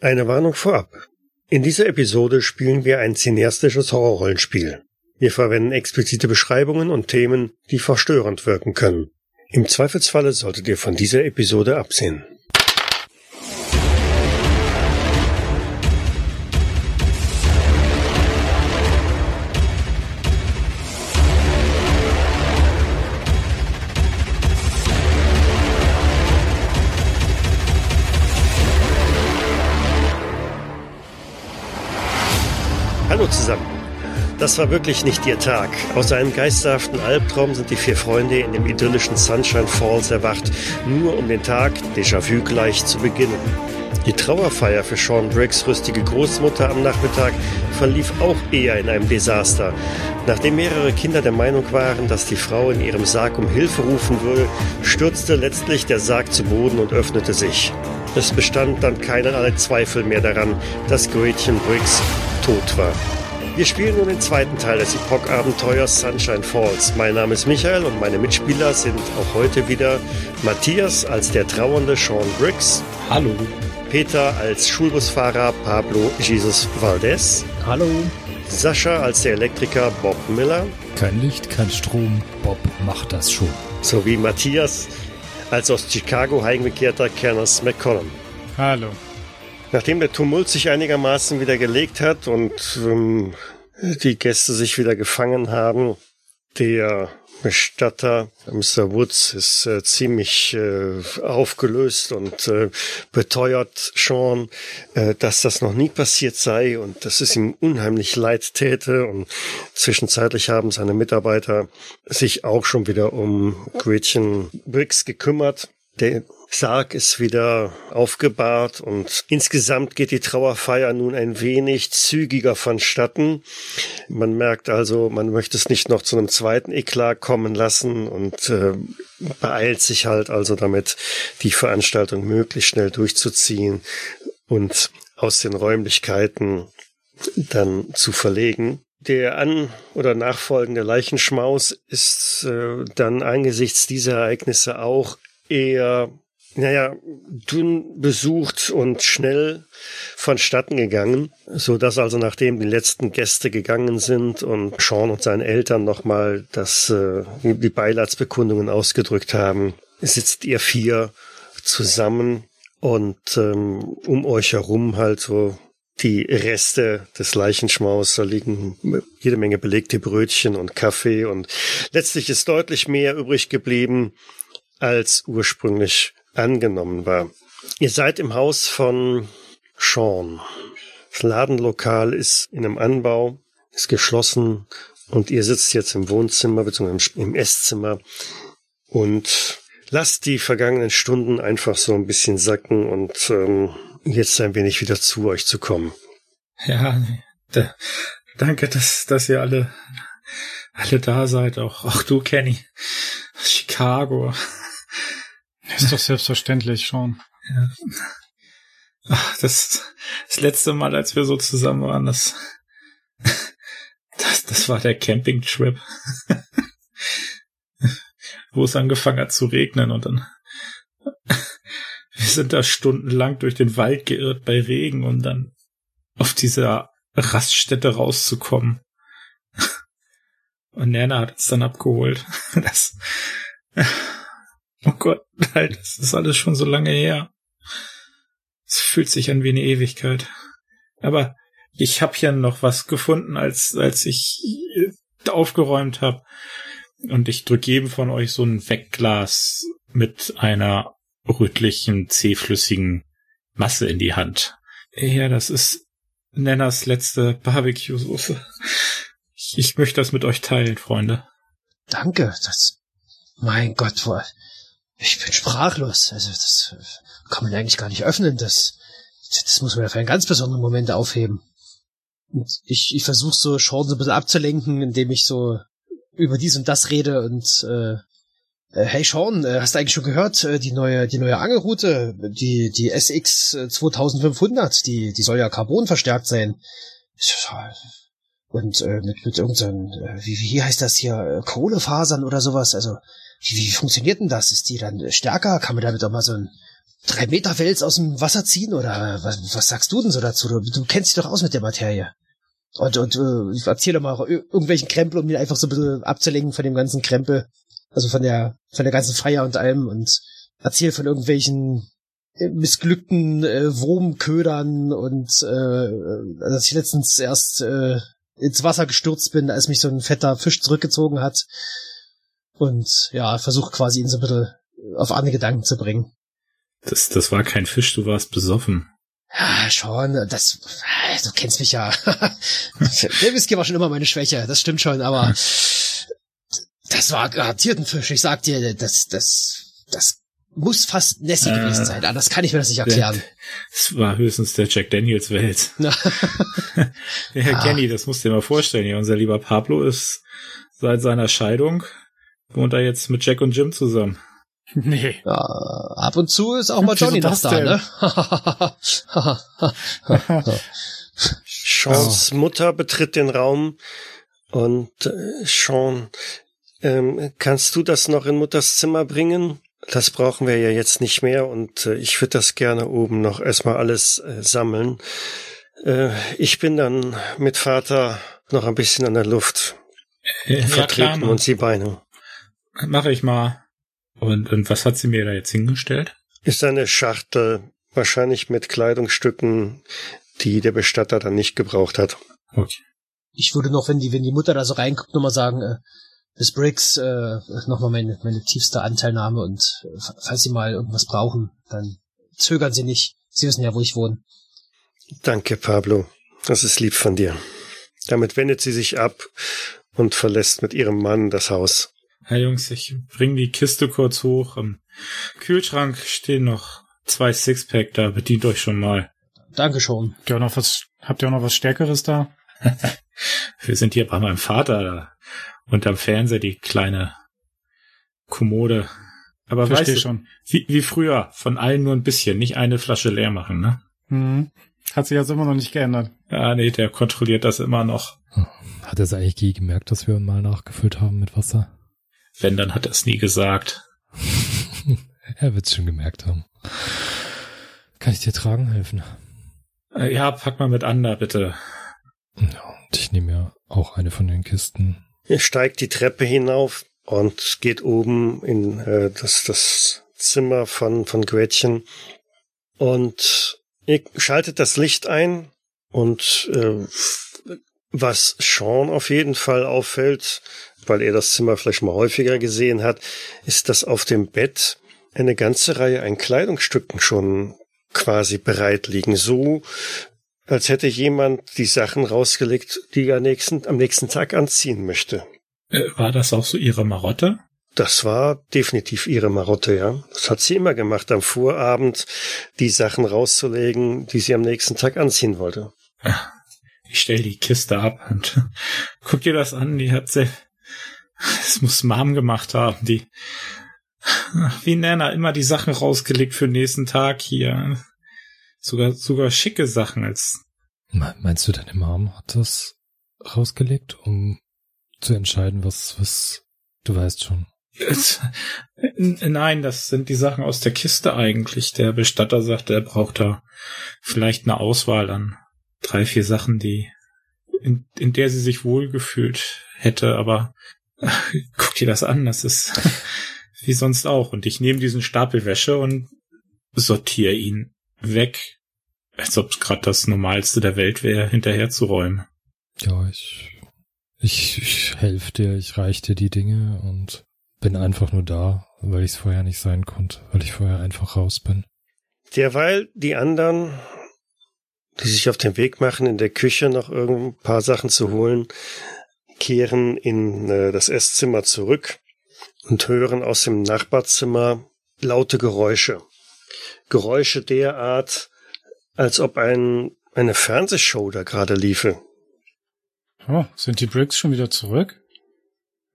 Eine Warnung vorab. In dieser Episode spielen wir ein cineastisches Horrorrollenspiel. Wir verwenden explizite Beschreibungen und Themen, die verstörend wirken können. Im Zweifelsfalle solltet ihr von dieser Episode absehen. Zusammen. Das war wirklich nicht ihr Tag. Aus einem geisterhaften Albtraum sind die vier Freunde in dem idyllischen Sunshine Falls erwacht, nur um den Tag Déjà-vu gleich zu beginnen. Die Trauerfeier für Sean Briggs rüstige Großmutter am Nachmittag verlief auch eher in einem Desaster. Nachdem mehrere Kinder der Meinung waren, dass die Frau in ihrem Sarg um Hilfe rufen würde, stürzte letztlich der Sarg zu Boden und öffnete sich. Es bestand dann keinerlei Zweifel mehr daran, dass Gretchen Briggs tot war. Wir spielen nun den zweiten Teil des Epoch-Abenteuers Sunshine Falls. Mein Name ist Michael und meine Mitspieler sind auch heute wieder Matthias als der trauernde Sean Briggs. Hallo. Peter als Schulbusfahrer Pablo Jesus Valdez. Hallo. Sascha als der Elektriker Bob Miller. Kein Licht, kein Strom. Bob macht das schon. Sowie Matthias als aus Chicago heimgekehrter Kenneth McCollum. Hallo. Nachdem der Tumult sich einigermaßen wieder gelegt hat und ähm, die Gäste sich wieder gefangen haben, der Bestatter, Mr. Woods, ist äh, ziemlich äh, aufgelöst und äh, beteuert Sean, äh, dass das noch nie passiert sei und dass es ihm unheimlich leid täte. Und zwischenzeitlich haben seine Mitarbeiter sich auch schon wieder um Gretchen Briggs gekümmert. Der Sarg ist wieder aufgebahrt und insgesamt geht die Trauerfeier nun ein wenig zügiger vonstatten. Man merkt also, man möchte es nicht noch zu einem zweiten Eklat kommen lassen und äh, beeilt sich halt also damit, die Veranstaltung möglichst schnell durchzuziehen und aus den Räumlichkeiten dann zu verlegen. Der an- oder nachfolgende Leichenschmaus ist äh, dann angesichts dieser Ereignisse auch eher naja, dünn besucht und schnell vonstatten gegangen, so dass also nachdem die letzten Gäste gegangen sind und Sean und seine Eltern nochmal das, äh, die Beileidsbekundungen ausgedrückt haben, sitzt ihr vier zusammen und ähm, um euch herum halt so die Reste des Leichenschmaus, da liegen jede Menge belegte Brötchen und Kaffee und letztlich ist deutlich mehr übrig geblieben, als ursprünglich angenommen war. Ihr seid im Haus von Sean. Das Ladenlokal ist in einem Anbau, ist geschlossen und ihr sitzt jetzt im Wohnzimmer bzw. im Esszimmer und lasst die vergangenen Stunden einfach so ein bisschen sacken und ähm, jetzt ein wenig wieder zu euch zu kommen. Ja, da, danke, dass, dass ihr alle, alle da seid. Auch, auch du, Kenny. Chicago. Ist doch selbstverständlich schon. Ja. Ach, das, das letzte Mal, als wir so zusammen waren, das, das, das war der Campingtrip. Wo es angefangen hat zu regnen und dann, wir sind da stundenlang durch den Wald geirrt bei Regen, um dann auf dieser Raststätte rauszukommen. Und Nana hat uns dann abgeholt. Das, Oh Gott, halt, das ist alles schon so lange her. Es fühlt sich an wie eine Ewigkeit. Aber ich habe hier noch was gefunden, als als ich aufgeräumt habe. Und ich drücke jedem von euch so ein Wegglas mit einer rötlichen, zähflüssigen Masse in die Hand. Ja, das ist Nenners letzte Barbecue-Soße. Ich, möchte das mit euch teilen, Freunde. Danke, das, mein Gott, ich bin sprachlos. Also das kann man eigentlich gar nicht öffnen. Das, das muss man ja für einen ganz besonderen Moment aufheben. Und ich, ich versuche so Sean so ein bisschen abzulenken, indem ich so über dies und das rede und äh, Hey Sean, hast du eigentlich schon gehört, die neue, die neue Angelroute, die, die SX 2500, die, die soll ja Carbon verstärkt sein. Und äh, mit, mit irgendeinem, wie, wie heißt das hier, Kohlefasern oder sowas, also wie, wie funktioniert denn das? Ist die dann stärker? Kann man damit auch mal so ein, drei Meter Fels aus dem Wasser ziehen oder was, was sagst du denn so dazu? Du, du kennst dich doch aus mit der Materie. Und, und äh, erzähl doch mal irgendwelchen Krempel, um mir einfach so ein bisschen abzulenken von dem ganzen Krempel. Also von der, von der ganzen Feier und allem und erzähl von irgendwelchen äh, missglückten äh, Wurmködern und äh, dass ich letztens erst äh, ins Wasser gestürzt bin, als mich so ein fetter Fisch zurückgezogen hat. Und ja, versuche quasi ihn so ein bisschen auf andere Gedanken zu bringen. Das, das war kein Fisch, du warst besoffen. Ja, schon, das, du kennst mich ja. Der Whisky war schon immer meine Schwäche, das stimmt schon, aber das war garantiert ein Fisch. Ich sag dir, das, das, das muss fast Nessie äh, gewesen sein. Anders kann ich mir das nicht erklären. Das war höchstens der Jack Daniels Welt. ja, ah. Kenny, das musst du dir mal vorstellen. Ja, unser lieber Pablo ist seit seiner Scheidung wohnt er jetzt mit Jack und Jim zusammen. Nee. Ja, ab und zu ist auch mal Johnny noch da, ne? Seans. Mutter betritt den Raum und äh, Sean, ähm, kannst du das noch in Mutters Zimmer bringen? Das brauchen wir ja jetzt nicht mehr und äh, ich würde das gerne oben noch erstmal alles äh, sammeln. Äh, ich bin dann mit Vater noch ein bisschen an der Luft. Äh, ja, Vertreten uns die Beine. Mache ich mal. Und, und was hat sie mir da jetzt hingestellt? Ist eine Schachtel, wahrscheinlich mit Kleidungsstücken, die der Bestatter dann nicht gebraucht hat. Okay. Ich würde noch, wenn die, wenn die Mutter da so reinguckt, nochmal sagen, äh, Miss Briggs, äh, nochmal meine, meine tiefste Anteilnahme und äh, falls Sie mal irgendwas brauchen, dann zögern Sie nicht. Sie wissen ja, wo ich wohne. Danke, Pablo. Das ist lieb von dir. Damit wendet sie sich ab und verlässt mit ihrem Mann das Haus. Herr Jungs, ich bring die Kiste kurz hoch. Im Kühlschrank stehen noch zwei Sixpack, da bedient euch schon mal. Danke schon. Habt ihr auch noch was, habt ihr auch noch was Stärkeres da? Wir sind hier bei meinem Vater da. Unterm Fernseher die kleine Kommode. Aber Versteh weißt du, schon. Wie, wie früher, von allen nur ein bisschen, nicht eine Flasche leer machen, ne? Mhm. Hat sich jetzt immer noch nicht geändert. Ja, nee, der kontrolliert das immer noch. Hat er es eigentlich je gemerkt, dass wir mal nachgefüllt haben mit Wasser? Wenn, dann hat er es nie gesagt. er wird es schon gemerkt haben. Kann ich dir tragen helfen? Äh, ja, pack mal mit an da, bitte. Ja, und ich nehme ja auch eine von den Kisten. Er steigt die Treppe hinauf und geht oben in äh, das, das Zimmer von, von Gretchen und ihr schaltet das Licht ein und äh, was Sean auf jeden Fall auffällt, weil er das Zimmer vielleicht mal häufiger gesehen hat, ist, dass auf dem Bett eine ganze Reihe an Kleidungsstücken schon quasi bereit liegen. So, als hätte jemand die Sachen rausgelegt, die er nächsten, am nächsten Tag anziehen möchte. Äh, war das auch so Ihre Marotte? Das war definitiv ihre Marotte, ja. Das hat sie immer gemacht, am Vorabend die Sachen rauszulegen, die sie am nächsten Tag anziehen wollte. Ich stell die Kiste ab und guck dir das an, die hat sie es muss Mom gemacht haben, die wie Nana immer die Sachen rausgelegt für den nächsten Tag hier. Sogar, sogar schicke Sachen als. Meinst du, deine Mom hat das rausgelegt, um zu entscheiden, was, was, du weißt schon. Nein, das sind die Sachen aus der Kiste eigentlich. Der Bestatter sagte, er braucht da vielleicht eine Auswahl an drei, vier Sachen, die, in, in der sie sich wohlgefühlt hätte, aber guck dir das an, das ist wie sonst auch. Und ich nehme diesen Stapel Wäsche und sortiere ihn weg, als ob es gerade das Normalste der Welt wäre, hinterherzuräumen. Ja, ich, ich, ich helfe dir, ich reich dir die Dinge und bin einfach nur da, weil ich es vorher nicht sein konnte, weil ich vorher einfach raus bin. Derweil die anderen, die sich auf den Weg machen, in der Küche noch ein paar Sachen zu holen, kehren in äh, das Esszimmer zurück und hören aus dem Nachbarzimmer laute Geräusche. Geräusche derart, als ob ein, eine Fernsehshow da gerade liefe. Oh, sind die Bricks schon wieder zurück?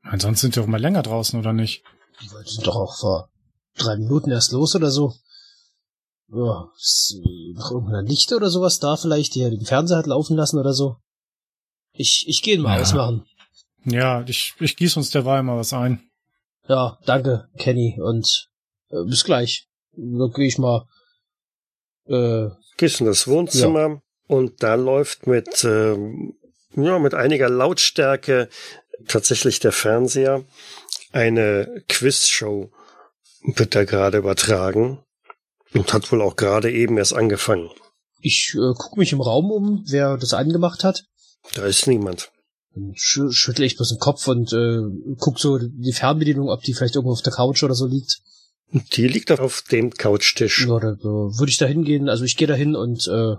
Ansonsten sind die auch mal länger draußen, oder nicht? Die wollten doch auch vor drei Minuten erst los oder so. Ja, ist noch irgendeine Lichter oder sowas da vielleicht, die er den Fernseher hat laufen lassen oder so. Ich, ich gehe mal ja. ausmachen. Ja, ich, ich gieße uns derweil mal was ein. Ja, danke, Kenny, und äh, bis gleich. da gehe ich mal. Äh, Gehst in das Wohnzimmer und da läuft mit, ähm, ja, mit einiger Lautstärke tatsächlich der Fernseher. Eine Quizshow wird da gerade übertragen und hat wohl auch gerade eben erst angefangen. ich äh, gucke mich im Raum um, wer das angemacht hat. Da ist niemand. Dann sch schüttle ich bloß den Kopf und äh, guck so die Fernbedienung, ob die vielleicht irgendwo auf der Couch oder so liegt. Die liegt auf dem Couchtisch. Ja, da, da würde ich da hingehen. Also ich gehe da hin und äh,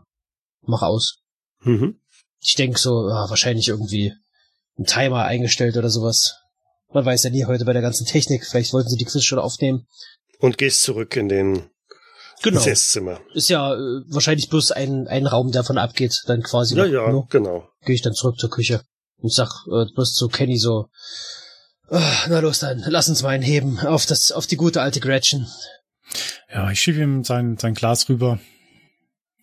mach aus. Mhm. Ich denk so, ja, wahrscheinlich irgendwie ein Timer eingestellt oder sowas. Man weiß ja nie heute bei der ganzen Technik. Vielleicht wollten sie die Quiz schon aufnehmen. Und gehst zurück in den Genau. ins Esszimmer. Ist ja äh, wahrscheinlich bloß ein, ein Raum, der davon abgeht, dann quasi. Ja, noch, ja, ne? genau. Gehe ich dann zurück zur Küche und sag äh, bloß zu Kenny so, "Ah, na los dann, lass uns mal einen heben auf das, auf die gute alte Gretchen. Ja, ich schiebe ihm sein, sein Glas rüber.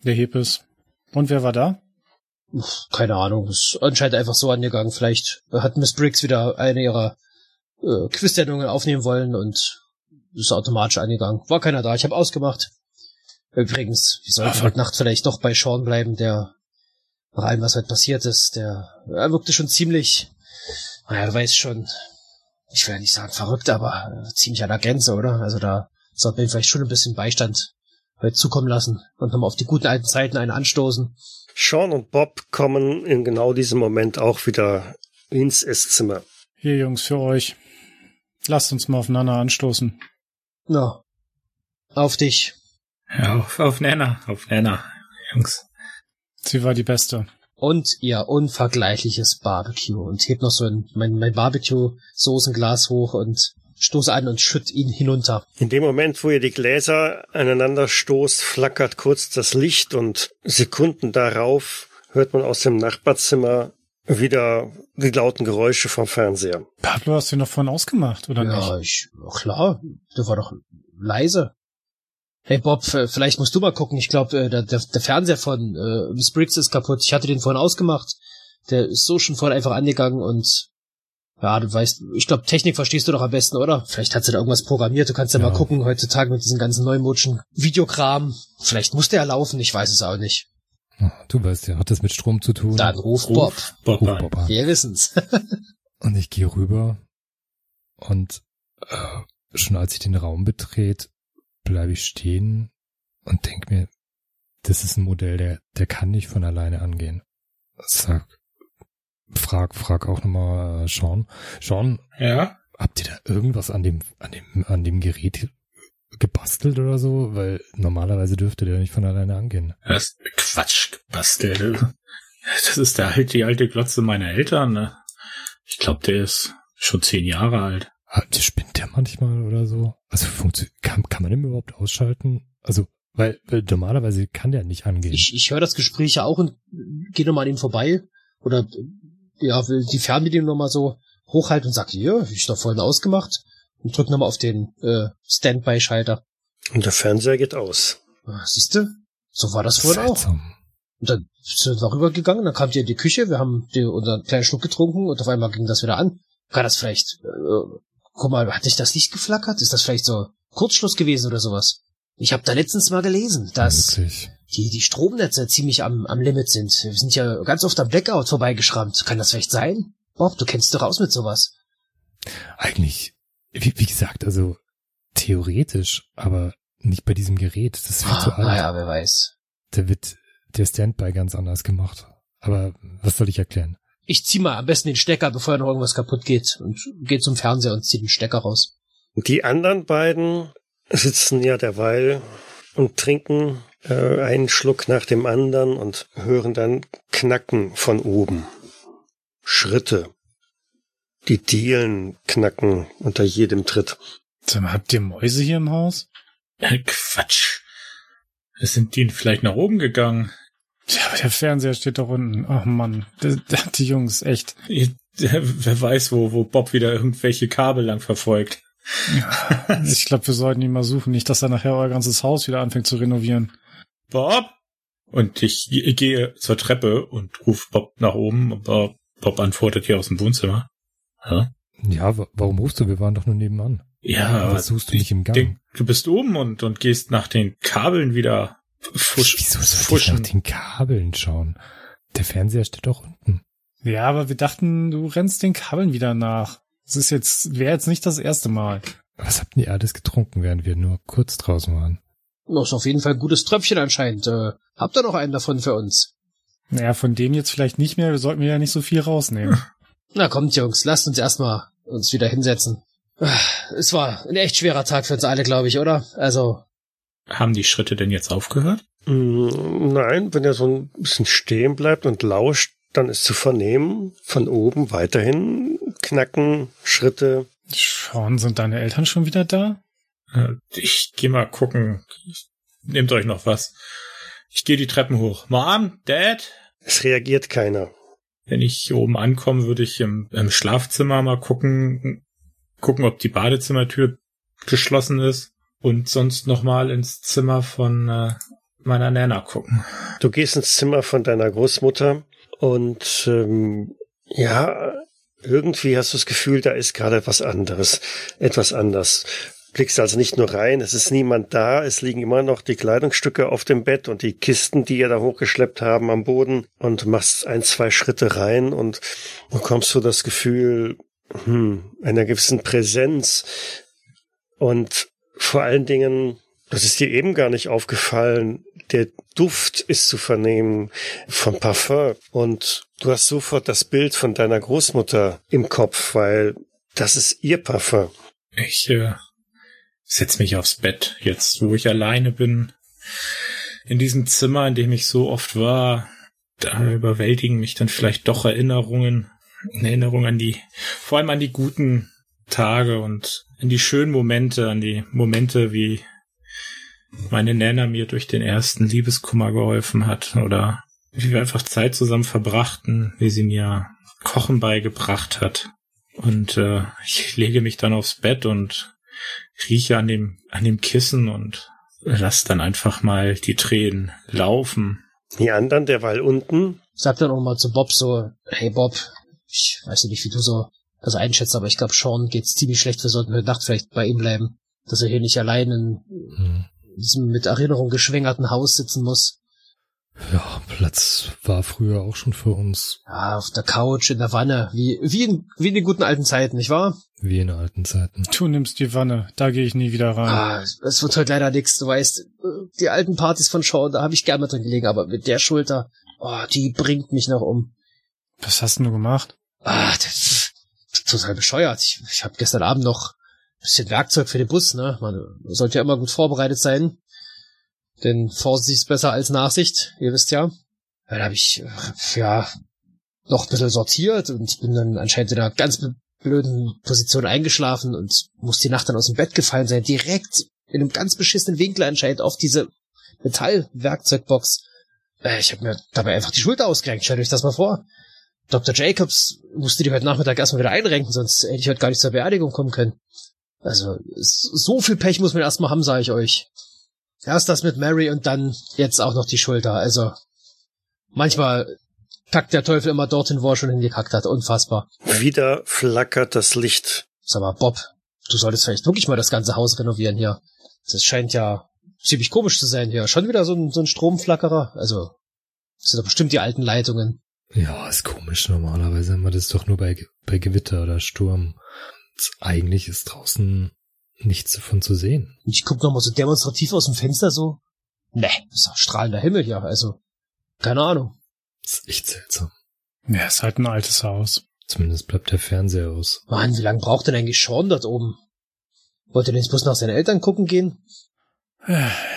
Der hebt es. Und wer war da? Keine Ahnung, ist anscheinend einfach so angegangen. Vielleicht hat Miss Briggs wieder eine ihrer äh, Quiz-Sendungen aufnehmen wollen und ist automatisch angegangen. War keiner da, ich habe ausgemacht. Übrigens, wir sollten Ah, heute Nacht vielleicht doch bei Sean bleiben, der nach allem, was heute passiert ist, der er wirkte schon ziemlich, naja, du weißt schon, ich will ja nicht sagen verrückt, aber äh, ziemlich an der Grenze, oder? Also da sollte man ihm vielleicht schon ein bisschen Beistand heute zukommen lassen und nochmal auf die guten alten Zeiten einen anstoßen. Sean und Bob kommen in genau diesem Moment auch wieder ins Esszimmer. Hier, Jungs, für euch. Lasst uns mal aufeinander anstoßen. Na, auf dich. Ja, auf, auf Nana, auf Nana, Jungs. Sie war die Beste. Und ihr unvergleichliches Barbecue. Und hebt noch so ein, mein, mein Barbecue-Soßenglas hoch und stoße an und schütt ihn hinunter. In dem Moment, wo ihr die Gläser aneinander stoßt, flackert kurz das Licht und Sekunden darauf hört man aus dem Nachbarzimmer wieder die lauten Geräusche vom Fernseher. Pablo, hast du ihn noch vorhin ausgemacht, oder ja, nicht? ich, ja, klar, der war doch leise. Hey Bob, äh, vielleicht musst du mal gucken. Ich glaube, der, der, der Fernseher von äh, Miss Briggs ist kaputt. Ich hatte den vorhin ausgemacht. Der ist so schon vorhin einfach angegangen und ja, du weißt, ich glaube, Technik verstehst du doch am besten, oder? Vielleicht hat sie da irgendwas programmiert. Du kannst ja, Ja. mal gucken heutzutage mit diesem ganzen neumodischen Videokram. Vielleicht muss der laufen, ich weiß es auch nicht. Du weißt ja, hat das mit Strom zu tun. Dann ruf Bob. Bob Ruf. Bob an. Wir wissen's. Und ich gehe rüber und äh, schon als ich den Raum betrete, bleibe ich stehen und denk mir, das ist ein Modell, der, der kann nicht von alleine angehen. Sag, frag, frag auch nochmal äh, Sean. Sean, Ja? habt ihr da irgendwas an dem, an dem, an dem Gerät gebastelt oder so? Weil normalerweise dürfte der nicht von alleine angehen. Das ist Quatsch gebastelt. Das ist der alte, die alte Glotze meiner Eltern, ne? Ich glaube, der ist schon zehn Jahre alt. Ah, Spinnt der manchmal oder so? Also kann, kann man den überhaupt ausschalten? Also, weil, weil normalerweise kann der nicht angehen. Ich, ich höre das Gespräch ja auch und gehe nochmal an ihm vorbei. Oder ja, will die Fernbedienung nochmal so hochhalten und sag, hier, ich doch vorhin ausgemacht. Und drück nochmal auf den äh, Standby-Schalter. Und der Fernseher geht aus. Ah, Siehste? So war das vorhin auch. Und dann sind wir rübergegangen, dann kamt ihr in die Küche, wir haben die, unseren kleinen Schluck getrunken und auf einmal ging das wieder an. Kann das vielleicht, äh, guck mal, hat nicht das Licht geflackert? Ist das vielleicht so Kurzschluss gewesen oder sowas? Ich habe da letztens mal gelesen, dass Möglich. die, die Stromnetze ziemlich am, am Limit sind. Wir sind ja ganz oft am Blackout vorbeigeschrammt. Kann das vielleicht sein? Bob, du kennst doch aus mit sowas. Eigentlich, wie, wie gesagt, also theoretisch, aber nicht bei diesem Gerät. Das ist viel zu alt. naja, wer weiß. Da wird der Standby ganz anders gemacht. Aber was soll ich erklären? Ich zieh mal am besten den Stecker, bevor noch irgendwas kaputt geht. Und geh zum Fernseher und zieh den Stecker raus. Die anderen beiden sitzen ja derweil und trinken äh, einen Schluck nach dem anderen und hören dann Knacken von oben. Schritte. Die Dielen knacken unter jedem Tritt. Sag mal, habt ihr Mäuse hier im Haus? Äh, Quatsch. Sind die vielleicht nach oben gegangen? Ja, aber der Fernseher steht doch unten. Ach Mann, der, der, die Jungs, echt. Wer weiß, wo, wo Bob wieder irgendwelche Kabel lang verfolgt. Ich glaube, wir sollten ihn mal suchen, nicht, dass er nachher euer ganzes Haus wieder anfängt zu renovieren. Bob? Und ich, ich gehe zur Treppe und rufe Bob nach oben, aber Bob antwortet hier aus dem Wohnzimmer. Ja? Ja, wa- warum rufst du? Wir waren doch nur nebenan. Ja, was suchst du nicht im Gang? denk, du bist oben und, und gehst nach den Kabeln wieder fusch, Wieso soll ich nach den Kabeln schauen? Der Fernseher steht doch unten. Ja, aber wir dachten, du rennst den Kabeln wieder nach. Das ist jetzt, wäre jetzt nicht das erste Mal. Was habt ihr alles getrunken, während wir nur kurz draußen waren? Das ist auf jeden Fall ein gutes Tröpfchen anscheinend. Äh, habt ihr noch einen davon für uns? Naja, von dem jetzt vielleicht nicht mehr. Wir sollten wir ja nicht so viel rausnehmen. Na kommt, Jungs, lasst uns erstmal uns wieder hinsetzen. Ah, Es war ein echt schwerer Tag für uns alle, glaube ich, oder? Also, Haben die Schritte denn jetzt aufgehört? Mm, Nein, wenn er so ein bisschen stehen bleibt und lauscht, dann ist zu vernehmen, von oben weiterhin knacken, Schritte. Sean, sind deine Eltern schon wieder da? Äh, Ich geh mal gucken. Nehmt euch noch was. Ich gehe die Treppen hoch. Mom, Dad? Es reagiert keiner. Wenn ich hier oben ankomme, würde ich im, im Schlafzimmer mal gucken, gucken, ob die Badezimmertür geschlossen ist und sonst noch mal ins Zimmer von äh, meiner Nana gucken. Du gehst ins Zimmer von deiner Großmutter und ähm, ja, irgendwie hast du das Gefühl, da ist gerade was anderes, etwas anders. Blickst also nicht nur rein, es ist niemand da, es liegen immer noch die Kleidungsstücke auf dem Bett und die Kisten, die ihr da hochgeschleppt haben am Boden und du machst ein, zwei Schritte rein und bekommst so das Gefühl hm, einer gewissen Präsenz und vor allen Dingen, das ist dir eben gar nicht aufgefallen, der Duft ist zu vernehmen vom Parfum und du hast sofort das Bild von deiner Großmutter im Kopf, weil das ist ihr Parfum. Ich äh, setz mich aufs Bett, jetzt wo ich alleine bin. In diesem Zimmer, in dem ich so oft war, da überwältigen mich dann vielleicht doch Erinnerungen, eine Erinnerung an die, vor allem an die guten Tage und an die schönen Momente, an die Momente, wie meine Nana mir durch den ersten Liebeskummer geholfen hat oder wie wir einfach Zeit zusammen verbrachten, wie sie mir Kochen beigebracht hat. Und äh, ich lege mich dann aufs Bett und rieche an dem, an dem Kissen und lass dann einfach mal die Tränen laufen. Die anderen derweil unten, sag dann auch mal zu Bob so, hey Bob, ich weiß nicht, wie du so das einschätzt, aber ich glaube, Sean geht's ziemlich schlecht. Wir sollten heute Nacht vielleicht bei ihm bleiben, dass er hier nicht allein in Hm. diesem mit Erinnerung geschwängerten Haus sitzen muss. Ja, Platz war früher auch schon für uns, Ja, auf der Couch, in der Wanne, wie, wie, in, wie in den guten alten Zeiten, nicht wahr? wie in alten Zeiten. Du nimmst die Wanne, da gehe ich nie wieder rein. Ah, es wird heute leider nix, du weißt, die alten Partys von Sean, da habe ich gern mal drin gelegen, aber mit der Schulter, oh, die bringt mich noch um. Was hast denn du gemacht? Ah, das ist total bescheuert. Ich, ich habe gestern Abend noch ein bisschen Werkzeug für den Bus, ne? Man sollte ja immer gut vorbereitet sein. Denn Vorsicht ist besser als Nachsicht, ihr wisst ja. Dann habe ich, äh, ja, noch ein bisschen sortiert und bin dann anscheinend in einer ganz blöden Position eingeschlafen und muss die Nacht dann aus dem Bett gefallen sein. Direkt in einem ganz beschissenen Winkel anscheinend auf diese Metallwerkzeugbox. Äh, ich habe mir dabei einfach die Schulter ausgerenkt. Stellt euch das mal vor. Dr. Jacobs musste die heute Nachmittag erstmal wieder einrenken, sonst hätte ich heute gar nicht zur Beerdigung kommen können. Also, so viel Pech muss man erstmal haben, sage ich euch. Erst das mit Mary und dann jetzt auch noch die Schulter. Also, manchmal kackt der Teufel immer dorthin, wo er schon hingekackt hat. Unfassbar. wieder flackert das Licht. Sag mal, Bob, du solltest vielleicht wirklich mal das ganze Haus renovieren hier. Das scheint ja ziemlich komisch zu sein hier. Schon wieder so ein, so ein Stromflackerer. Also, das sind doch bestimmt die alten Leitungen. Ja, ist komisch. Normalerweise haben wir das doch nur bei, bei Gewitter oder Sturm. Und eigentlich ist draußen nichts davon zu sehen. Und ich guck noch mal so demonstrativ aus dem Fenster so. Ne, ist doch strahlender Himmel hier. Also, keine Ahnung. Das ist echt seltsam. Ja, ist halt ein altes Haus. Zumindest bleibt der Fernseher aus. Mann, wie lange braucht denn eigentlich Sean dort oben? Wollte er denn jetzt bloß nach seinen Eltern gucken gehen?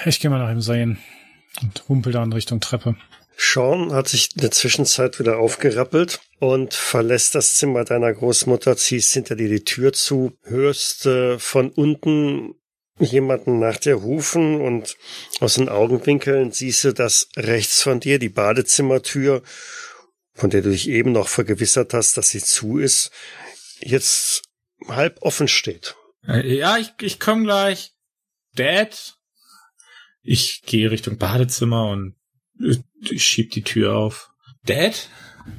Ich gehe mal nach ihm sehen und humpel da in Richtung Treppe. Sean hat sich in der Zwischenzeit wieder aufgerappelt und verlässt das Zimmer deiner Großmutter, ziehst hinter dir die Tür zu, hörst äh, von unten jemanden nach dir rufen und aus den Augenwinkeln siehst du, dass rechts von dir die Badezimmertür, von der du dich eben noch vergewissert hast, dass sie zu ist, jetzt halb offen steht. Äh, Ja, ich, ich komme gleich. Dad? Ich gehe Richtung Badezimmer und äh, ich schieb die Tür auf. Dad?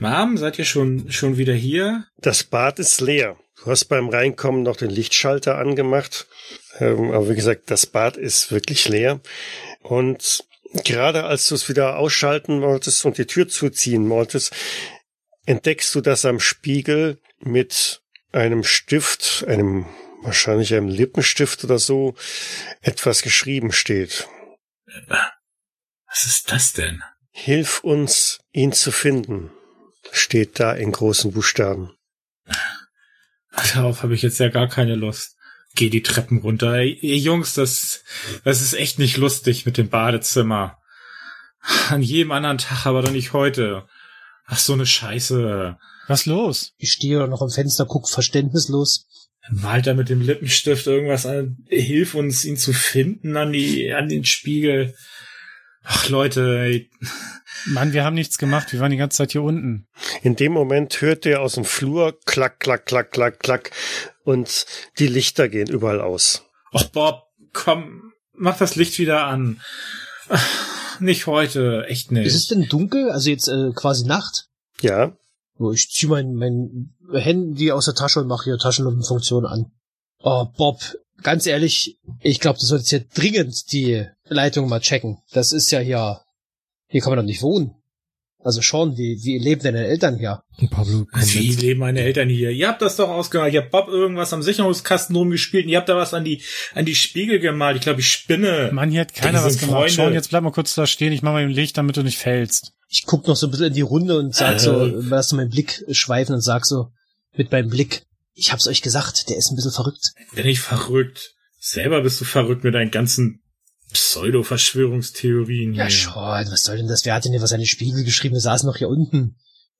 Mom, seid ihr schon, schon wieder hier? Das Bad ist leer. Du Du hast beim Reinkommen noch den Lichtschalter angemacht. Ähm, aber wie gesagt, das Bad ist wirklich leer. Und gerade als du es wieder ausschalten wolltest und die Tür zuziehen wolltest, entdeckst du, dass am Spiegel mit einem Stift, einem wahrscheinlich einem Lippenstift oder so, etwas geschrieben steht. Was ist das denn? Hilf uns, ihn zu finden, steht da in großen Buchstaben. Darauf habe ich jetzt ja gar keine Lust. Geh die Treppen runter. Ey, ihr Jungs, das, das ist echt nicht lustig mit dem Badezimmer. An jedem anderen Tag, aber doch nicht heute. Ach, so eine Scheiße. Was los? Ich stehe noch am Fenster, guck verständnislos. Dann malt er mit dem Lippenstift irgendwas an. Hilf uns, ihn zu finden an die, an den Spiegel. Ach, Leute, ey. Mann, wir haben nichts gemacht. Wir waren die ganze Zeit hier unten. In dem Moment hört ihr aus dem Flur klack, klack, klack, klack, klack und die Lichter gehen überall aus. Ach, Bob, komm, mach das Licht wieder an. Ach, nicht heute, echt nicht. Ist es denn dunkel? Also jetzt äh, quasi Nacht? Ja, So, ich zieh mein, mein Handy aus der Tasche und mache hier Taschenlampenfunktion an. Oh, Bob, ganz ehrlich, ich glaube, du solltest hier dringend die Leitung mal checken. Das ist ja hier, hier kann man doch nicht wohnen. Also schon, wie, wie leben deine Eltern hier? Pablo Wie jetzt, leben meine Eltern hier? Ihr habt das doch ausgemacht. Ich hab Bob irgendwas am Sicherungskasten rumgespielt und ihr habt da was an die, an die Spiegel gemalt. Ich glaube, ich spinne. Mann, hier hat keiner was gemacht. Freunde. Sean, jetzt bleib mal kurz da stehen. Ich mach mal im Licht, damit du nicht fällst. Ich guck noch so ein bisschen in die Runde und sag so, Äh. lass so meinen Blick schweifen und sag so, mit meinem Blick, ich hab's euch gesagt, der ist ein bisschen verrückt. Bin ich verrückt? Selber bist du verrückt mit deinen ganzen Pseudo-Verschwörungstheorien hier. Ja, schon, was soll denn das? Wer hat denn hier was an den Spiegel geschrieben? Wir saßen noch hier unten.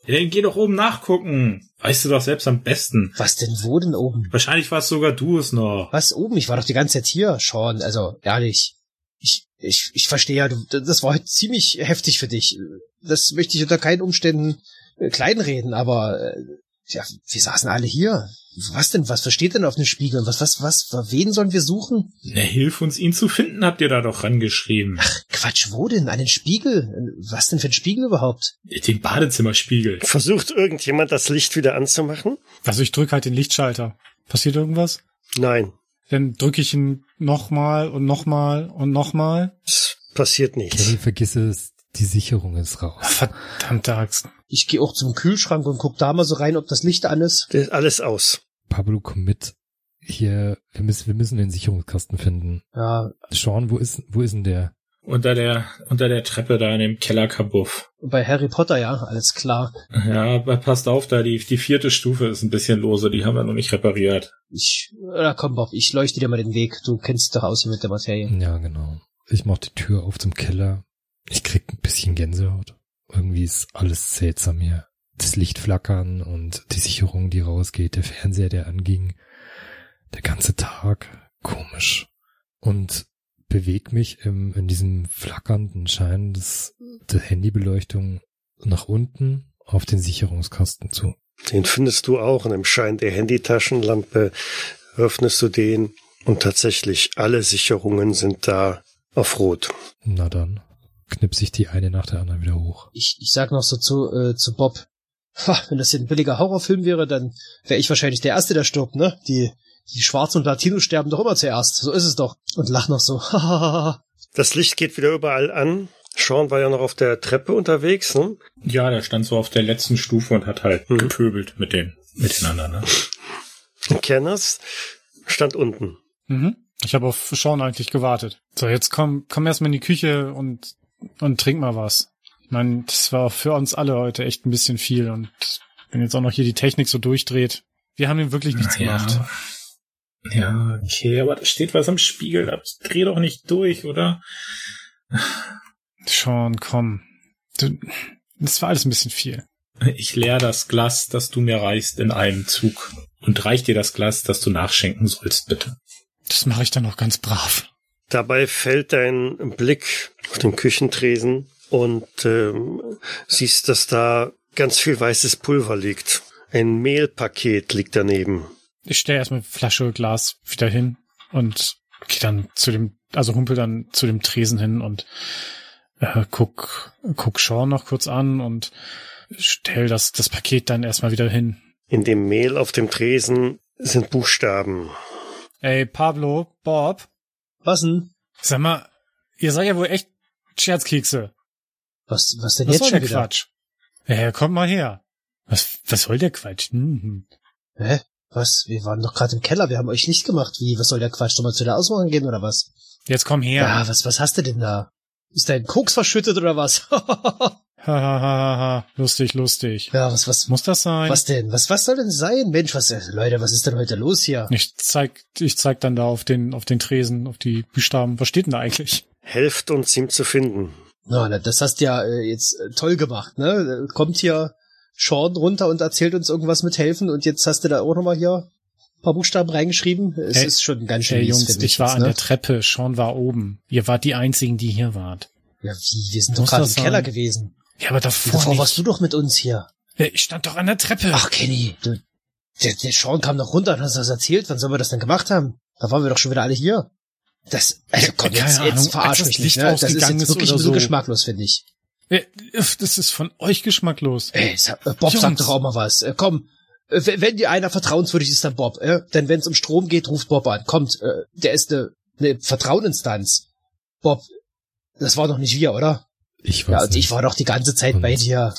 Ja, dann geh doch oben nachgucken. Weißt du doch selbst am besten. Was denn wo denn oben? Wahrscheinlich warst sogar du es noch. Was oben? Ich war doch die ganze Zeit hier, Sean. Also, ehrlich. Ich, ich, ich verstehe ja, du, das war heute ziemlich heftig für dich. Das möchte ich unter keinen Umständen äh, kleinreden, aber äh, ja, wir saßen alle hier. Was denn? Was versteht denn auf dem Spiegel? Was, was, was, wen sollen wir suchen? Na, hilf uns, ihn zu finden, habt ihr da doch rangeschrieben. Quatsch, wo denn? An den Spiegel? Was denn für ein Spiegel überhaupt? Den Badezimmerspiegel. versucht irgendjemand das Licht wieder anzumachen? Also ich drücke halt den Lichtschalter. Passiert irgendwas? Nein, Dann drücke ich ihn nochmal und nochmal und nochmal. es passiert nichts. Kenny, vergiss es, die Sicherung ist raus. Verdammte Axt. Ich gehe auch zum Kühlschrank und guck da mal so rein, ob das Licht an ist. Das ist alles aus. Pablo, komm mit. Hier, wir müssen, wir müssen den Sicherungskasten finden. Ja, Sean, wo ist, wo ist denn der? Unter der, unter der Treppe da in dem Kellerkabuff. bei Harry Potter, ja, alles klar. Ja, aber passt auf, da die, die vierte Stufe ist ein bisschen lose, die haben wir noch nicht repariert. Ich, na komm, Bob, ich leuchte dir mal den Weg. Du kennst dich doch aus mit der Materie. Ja, genau. Ich mach die Tür auf zum Keller. Ich krieg ein bisschen Gänsehaut. Irgendwie ist alles seltsam hier. Das Licht flackern und die Sicherung, die rausgeht, der Fernseher, der anging. Der ganze Tag. Komisch. Und beweg mich im, in diesem flackernden Schein des, der Handybeleuchtung nach unten auf den Sicherungskasten zu. Den findest du auch und im Schein der Handytaschenlampe öffnest du den und tatsächlich alle Sicherungen sind da auf Rot. Na dann, knipse ich die eine nach der anderen wieder hoch. Ich, ich sag noch so zu, äh, zu Bob, ha, wenn das hier ein billiger Horrorfilm wäre, dann wäre ich wahrscheinlich der Erste, der stirbt, ne? Die, die Schwarzen und Latinos sterben doch immer zuerst. So ist es doch. Und lach noch so. Das Licht geht wieder überall an. Sean war ja noch auf der Treppe unterwegs, ne? Ja, der stand so auf der letzten Stufe und hat halt Mhm. gepöbelt mit den, miteinander, ne? Kenners stand unten. Mhm. Ich habe auf Sean eigentlich gewartet. So, jetzt komm, komm erstmal in die Küche und, und trink mal was. Ich meine, das war für uns alle heute echt ein bisschen viel und wenn jetzt auch noch hier die Technik so durchdreht. Wir haben ihm wirklich nichts gemacht. Ja, okay, aber da steht was am Spiegel. ab. Dreh doch nicht durch, oder? Sean, komm. Du, das war alles ein bisschen viel. Ich leer das Glas, das du mir reichst, in einem Zug und reich dir das Glas, das du nachschenken sollst, bitte. Das mache ich dann noch ganz brav. Dabei fällt dein Blick auf den Küchentresen und ähm, siehst, dass da ganz viel weißes Pulver liegt. Ein Mehlpaket liegt daneben. Ich stelle erstmal Flasche, Glas wieder hin und gehe dann zu dem, also humpel dann zu dem Tresen hin und äh, guck, guck Sean noch kurz an und stell das, das Paket dann erstmal wieder hin. In dem Mehl auf dem Tresen sind Buchstaben. Ey, Pablo, Bob, Was denn? sag mal, ihr seid ja wohl echt Scherzkekse. Was, was denn Was jetzt soll schon der wieder? Quatsch? Ja, kommt mal her. Was, was soll der Quatsch? Hm. Hä? Was? Wir waren doch gerade im Keller, wir haben euch nicht gemacht. Wie, was soll der Quatsch? Nochmal zu der Ausmachung gehen oder was? Jetzt komm her. Ja, was, was hast du denn da? Ist dein Koks verschüttet oder was? Ha, ha, ha, ha. Lustig, lustig. ja, was, was, Muss das sein? was denn? Was, was soll denn sein? Mensch, was, äh, Leute, was ist denn heute los hier? Ich zeig, ich zeig dann da auf den, auf den Tresen, auf die Buchstaben. Was steht denn da eigentlich? Helft uns, ihm zu finden. Na, na, das hast du ja äh, jetzt äh, toll gemacht, ne? Äh, Kommt hier Sean runter und erzählt uns irgendwas mit helfen und jetzt hast du da auch nochmal hier ein paar Buchstaben reingeschrieben. Es Ey, ist schon ganz schön Hey Jungs, ich war jetzt, an ne? der Treppe, Sean war oben. Ihr wart die einzigen, die hier wart. Ja, wie? Wir sind doch gerade im sein? Keller gewesen. Ja, aber davor, Davor nicht. warst du doch mit uns hier. Ja, Ich stand doch an der Treppe. Ach, Kenny, du, der, der Sean kam noch runter und hat uns das erzählt. Wann sollen wir das denn gemacht haben? Da waren wir doch schon wieder alle hier. Das, also komm, keine jetzt, Ahnung, jetzt verarsch mich nicht, ne? Das ist jetzt ist wirklich so. geschmacklos, finde ich. Das ist von euch geschmacklos. Ey, äh, Bob, sag Jungs. doch auch mal was. Äh, komm, äh, wenn dir einer vertrauenswürdig ist, dann Bob. Denn wenn es um Strom geht, ruft Bob an. Kommt, der ist eine ne Vertraueninstanz. Bob, das war doch nicht wir, oder? Ich weiß Ja, und nicht. ich war doch die ganze Zeit Und- bei dir.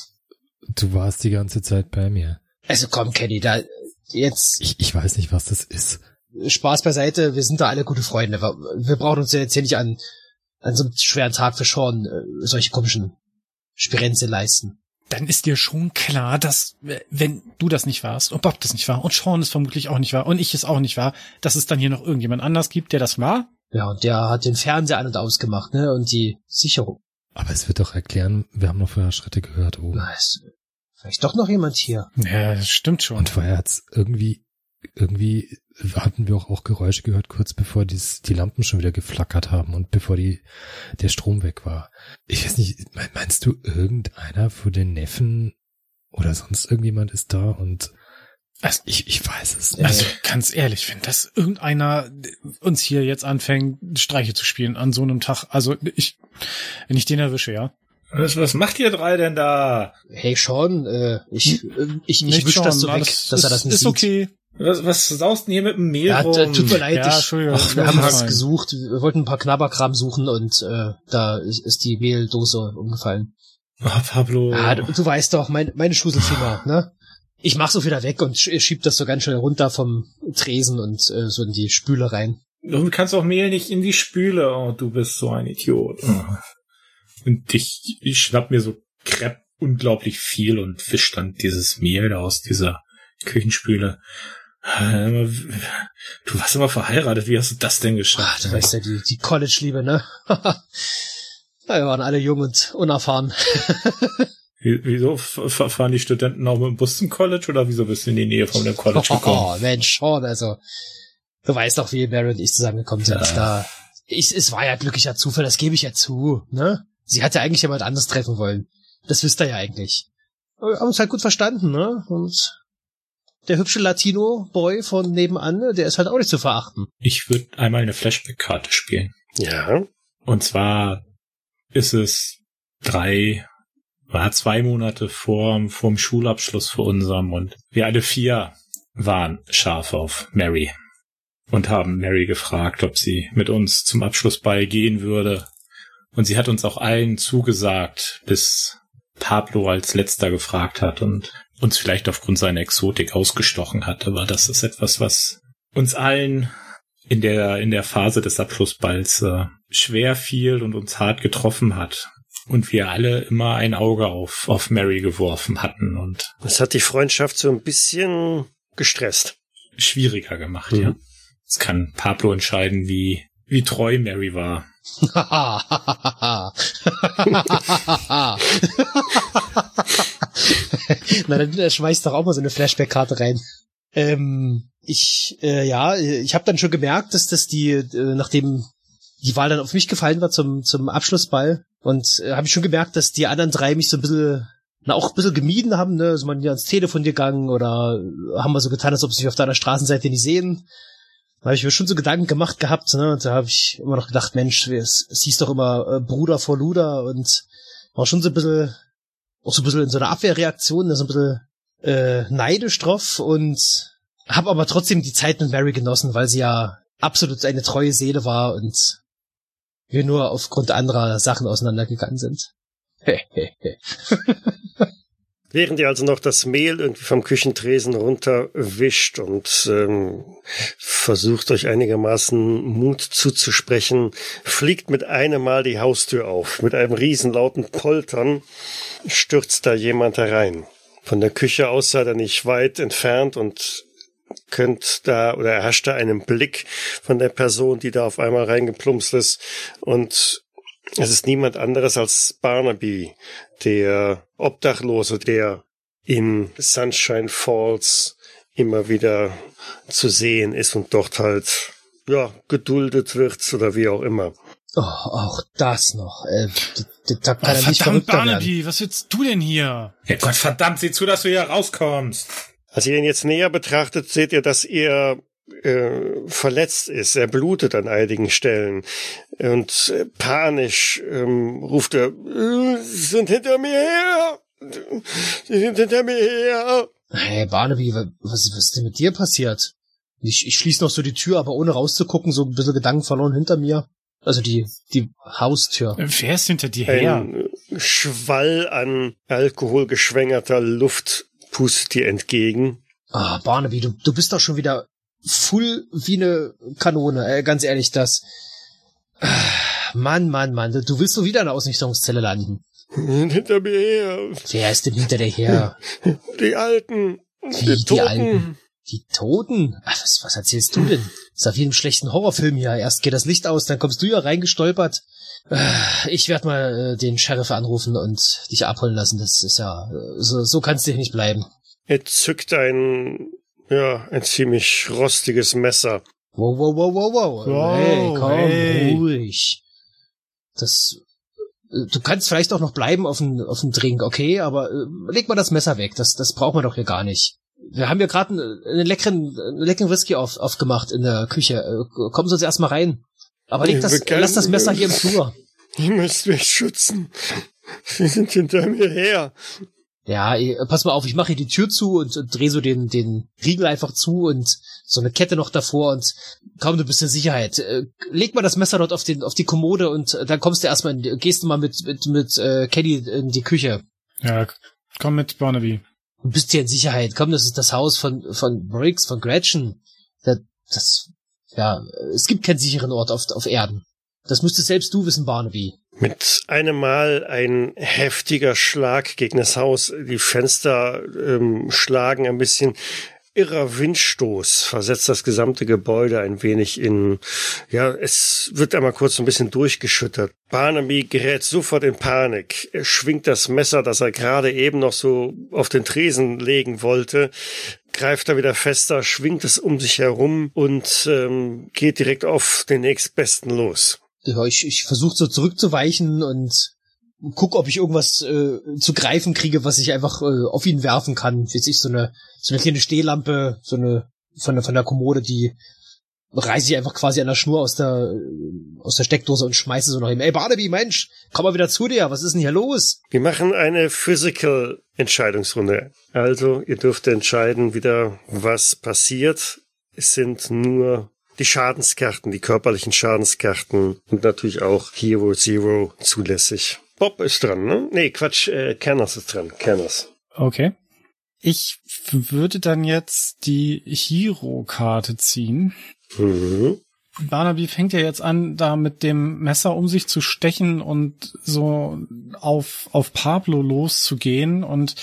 du warst die ganze Zeit bei mir. Also komm, Kenny, da jetzt Ich, ich weiß nicht, was das ist. Spaß beiseite, wir sind da alle gute Freunde. Wir, wir brauchen uns ja jetzt hier nicht an, an so einem schweren Tag für Sean äh, solche komischen Spirenze leisten. Dann ist dir schon klar, dass, äh, wenn du das nicht warst und Bob das nicht war und Sean es vermutlich auch nicht war und ich es auch nicht war, dass es dann hier noch irgendjemand anders gibt, der das war? Ja, und der hat den Fernseher an und ausgemacht, ne? Und die Sicherung. Aber es wird doch erklären, wir haben noch vorher Schritte gehört oben. Na, ist vielleicht doch noch jemand hier. Ja, das stimmt schon. Und vorher hat's irgendwie, irgendwie hatten wir auch, auch Geräusche gehört, kurz bevor dies, die Lampen schon wieder geflackert haben und bevor die, der Strom weg war. Ich weiß nicht, me- meinst du, irgendeiner von den Neffen oder sonst irgendjemand ist da und Also, ich, ich weiß es nicht. Also ganz ehrlich, wenn das irgendeiner uns hier jetzt anfängt, Streiche zu spielen an so einem Tag, also ich, wenn ich den erwische, ja. Was, was macht ihr drei denn da? Hey Sean, äh, ich, äh, ich, ich Nicht wisch das so weg, alles dass er ist, das nicht ist sieht. okay. Was, was saust denn hier mit dem Mehl Ja, rum? tut mir leid, Ja, ich, Entschuldigung. ach, wir haben was gesucht. Wir wollten ein paar Knabberkram suchen und äh, da ist, ist die Mehldose umgefallen. Ah, Pablo. Ah, du, du weißt doch, mein, meine Schuselfinger, ne? Ich mach so wieder weg und sch schieb das so ganz schnell runter vom Tresen und äh, so in die Spüle rein. Du kannst auch Mehl nicht in die Spüle. Oh, du bist so ein Idiot. Oh. Und ich, ich schnapp mir so Crepe unglaublich viel und fisch dann dieses Mehl aus dieser Küchenspüle. Du warst immer verheiratet. Wie hast du das denn Ach, geschafft? du weißt ja, die, die College-Liebe, ne? ja, wir waren alle jung und unerfahren. Wie- Wieso fahren die Studenten auch mit dem Bus zum College oder wieso bist du in die Nähe von dem College gekommen? Oh, Mensch, Sean, also, du weißt doch, wie Mary und ich zusammengekommen sind. Ja. Da, ich, es war ja glücklicher Zufall, das gebe ich ja zu, ne? Sie hat ja eigentlich jemand anderes treffen wollen. Das wisst ihr ja eigentlich. Aber wir haben uns halt gut verstanden, ne? Und der hübsche Latino-Boy von nebenan, der ist halt auch nicht zu verachten. Ich würde einmal eine Flashback-Karte spielen. Ja. Und zwar ist es drei, war zwei Monate vor vorm Schulabschluss für unserem und wir alle vier waren scharf auf Mary und haben Mary gefragt, ob sie mit uns zum Abschlussball gehen würde. Und sie hat uns auch allen zugesagt, bis Pablo als letzter gefragt hat und uns vielleicht aufgrund seiner Exotik ausgestochen hat. Aber das ist etwas, was uns allen in der, in der Phase des Abschlussballs äh, schwer fiel und uns hart getroffen hat. Und wir alle immer ein Auge auf, auf Mary geworfen hatten und Das hat die Freundschaft so ein bisschen gestresst. schwieriger gemacht, Mhm. ja. Es kann Pablo entscheiden, wie, wie treu Mary war. Na, dann äh, schmeiß doch auch mal so eine Flashback-Karte rein. Ähm, ich, äh, ja, ich habe dann schon gemerkt, dass das die, äh, nachdem die Wahl dann auf mich gefallen war zum, zum Abschlussball, und äh, habe ich schon gemerkt, dass die anderen drei mich so ein bisschen, na, auch ein bisschen gemieden haben, ne, also man ja ans Telefon gegangen oder haben wir so getan, als ob sie mich auf deiner Straßenseite nicht sehen. Habe ich mir schon so Gedanken gemacht gehabt, ne, und da habe ich immer noch gedacht, Mensch, es, es hieß doch immer äh, Bruder vor Luder und war schon so ein bisschen, auch so ein bisschen in so einer Abwehrreaktion, so ein bisschen äh, neidisch drauf und hab aber trotzdem die Zeit mit Mary genossen, weil sie ja absolut eine treue Seele war und wir nur aufgrund anderer Sachen auseinandergegangen sind. Während ihr also noch das Mehl irgendwie vom Küchentresen runterwischt und ähm, versucht euch einigermaßen Mut zuzusprechen, fliegt mit einem Mal die Haustür auf. Mit einem riesenlauten Poltern stürzt da jemand herein. Von der Küche aus seid ihr nicht weit entfernt und könnt da oder erhascht da einen Blick von der Person, die da auf einmal reingeplumpst ist und es ist niemand anderes als Barnaby, der Obdachlose, der in Sunshine Falls immer wieder zu sehen ist und dort halt, ja, geduldet wird oder wie auch immer. Oh, auch das noch. Äh, da kann oh, er nicht verdammt, Barnaby, was willst du denn hier? Ja Gott verdammt, sieh zu, dass du hier rauskommst. Als ihr ihn jetzt näher betrachtet, seht ihr, dass er äh, verletzt ist. Er blutet an einigen Stellen. Und äh, panisch ähm, ruft er, "Äh, Sie sind hinter mir her! Sie sind hinter mir her! Hey, Barnaby, wa- was, was ist denn mit dir passiert? Ich, ich schließe noch so die Tür, aber ohne rauszugucken, so ein bisschen Gedanken verloren hinter mir. Also die, die Haustür. Wer ist hinter dir her? Ein Schwall an alkoholgeschwängerter Luft pustet dir entgegen. Ah, Barnaby, du, du bist doch schon wieder full wie eine Kanone. Äh, ganz ehrlich, das. Ah, Mann, Mann, Mann, du- willst so wieder in der Ausnüchterungszelle landen. Hinter mir her! Wer ist denn hinter dir her? Die Alten! Wie, Die die Toten! Alten? Die Toten? Ach, was, was erzählst du denn? Das ist auf jedem schlechten Horrorfilm hier. Erst geht das Licht aus, dann kommst du ja reingestolpert. Ah, Ich werde mal äh, den Sheriff anrufen und dich abholen lassen. Das ist ja, äh, so, so kannst du hier nicht bleiben. Er zückt ein, ja, ein ziemlich rostiges Messer. Wow, wow, wow, wow, wow. Wow, hey, komm, hey. ruhig. Das, du kannst vielleicht auch noch bleiben auf dem, auf dem Drink, okay, aber äh, leg mal das Messer weg. Das, das braucht man doch hier gar nicht. Wir haben ja gerade einen, einen leckeren, einen leckeren Whisky auf, aufgemacht in der Küche. Äh, Kommen Sie uns erstmal rein. Aber leg das, Wir können- lass das Messer hier im Flur. Ihr müsst mich schützen. Sie sind hinter mir her. Ja, pass mal auf, ich mache hier die Tür zu und, und drehe so den, den Riegel einfach zu und so eine Kette noch davor und komm, du bist in Sicherheit. Äh, leg mal das Messer dort auf, den, auf die Kommode und äh, dann kommst du erstmal, in, gehst du mal mit, mit, mit äh, Kenny in die Küche. Ja, komm mit, Barnaby. Du bist hier in Sicherheit. Komm, das ist das Haus von, von Briggs, von Gretchen. Das, das, ja, es gibt keinen sicheren Ort auf, auf Erden. Das müsstest selbst du wissen, Barnaby. Mit einem Mal ein heftiger Schlag gegen das Haus. Die Fenster ähm, schlagen ein bisschen. Irrer Windstoß versetzt das gesamte Gebäude ein wenig in, ja, es wird einmal kurz ein bisschen durchgeschüttert. Barnaby gerät sofort in Panik. Er schwingt das Messer, das er gerade eben noch so auf den Tresen legen wollte, greift er wieder fester, schwingt es um sich herum und ähm, geht direkt auf den nächstbesten los. Ich, ich versuche so zurückzuweichen und guck, ob ich irgendwas äh, zu greifen kriege, was ich einfach äh, auf ihn werfen kann. Wie ich so eine so eine kleine Stehlampe, so eine von der von der Kommode, die reiße ich einfach quasi an der Schnur aus der aus der Steckdose und schmeiße so nach ihm. Ey Barnaby, Mensch, komm mal wieder zu dir. Was ist denn hier los? Wir machen eine Physical Entscheidungsrunde. Also, ihr dürft entscheiden wieder, was passiert. Es sind nur die Schadenskarten, die körperlichen Schadenskarten und natürlich auch Hero Zero zulässig. Bob ist dran, ne? Nee, Quatsch, äh, Kerners ist dran. Kerners. Okay. Ich würde dann jetzt die Hero-Karte ziehen. Mhm. Barnaby fängt ja jetzt an, da mit dem Messer um sich zu stechen und so auf, auf Pablo loszugehen. Und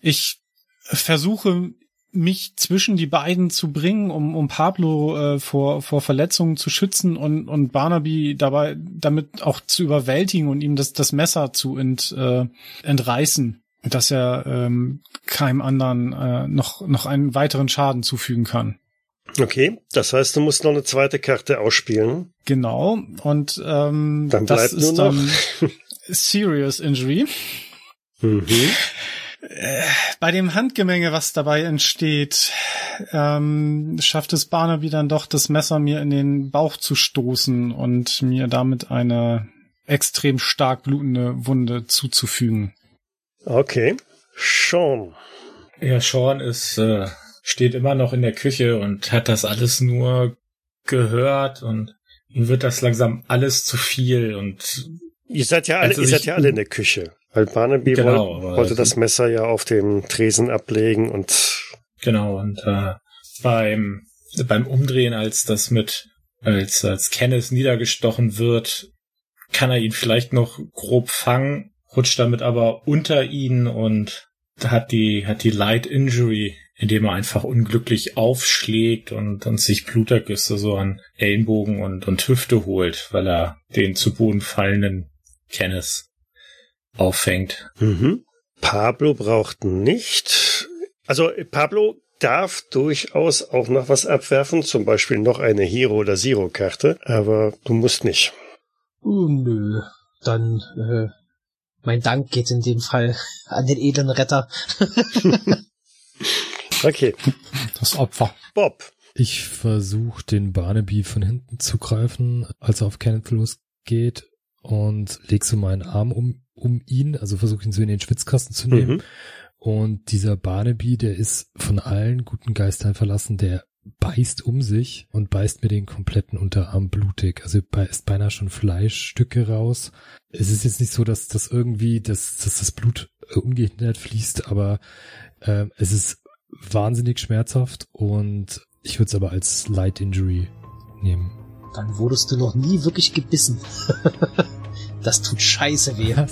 ich versuche, mich zwischen die beiden zu bringen, um, um Pablo äh, vor, vor Verletzungen zu schützen und, und Barnaby dabei damit auch zu überwältigen und ihm das, das Messer zu ent, äh, entreißen, dass er ähm, keinem anderen äh, noch, noch einen weiteren Schaden zufügen kann. Okay, das heißt, du musst noch eine zweite Karte ausspielen. Genau. Und ähm, Dann das ist noch- dann Serious Injury. Mhm. Bei dem Handgemenge, was dabei entsteht, ähm, schafft es Barnaby dann doch, das Messer mir in den Bauch zu stoßen und mir damit eine extrem stark blutende Wunde zuzufügen. Okay. Sean. Ja, Sean ist äh, steht immer noch in der Küche und hat das alles nur gehört und ihm wird das langsam alles zu viel und Ihr seid ja alle, Also ihr seid ja alle in der Küche. Weil Barnaby Genau, wollte, wollte das Messer ja auf dem Tresen ablegen und Genau, und äh, beim, beim Umdrehen, als das mit, als, als Kenneth niedergestochen wird, kann er ihn vielleicht noch grob fangen, rutscht damit aber unter ihn und hat die, hat die Light Injury, indem er einfach unglücklich aufschlägt und, und sich Blutergüsse so an Ellenbogen und, und Hüfte holt, weil er den zu Boden fallenden Kenneth auffängt. Mhm. Pablo braucht nicht. Also Pablo darf durchaus auch noch was abwerfen, zum Beispiel noch eine Hero- oder Zero-Karte, aber du musst nicht. Uh, nö. Dann, äh, mein Dank geht in dem Fall an den edlen Retter. Okay, Das Opfer. Bob. Ich versuche den Barnaby von hinten zu greifen, als er auf Kenneth losgeht und leg so meinen Arm um, um ihn, also versuche ihn so in den Schwitzkasten zu nehmen. Mhm. Und dieser Barnaby, der ist von allen guten Geistern verlassen, der beißt um sich und beißt mir den kompletten Unterarm blutig. Also beißt beinahe schon Fleischstücke raus. Es ist jetzt nicht so, dass das irgendwie, dass, dass das Blut äh, ungehindert fließt, aber ähm, es ist wahnsinnig schmerzhaft und ich würde es aber als Light Injury nehmen. Dann wurdest du noch nie wirklich gebissen. das tut scheiße weh.